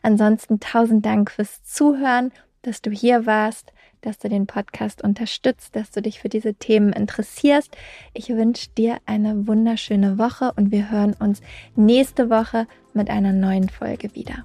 Ansonsten tausend Dank fürs Zuhören, dass du hier warst dass du den Podcast unterstützt, dass du dich für diese Themen interessierst. Ich wünsche dir eine wunderschöne Woche und wir hören uns nächste Woche mit einer neuen Folge wieder.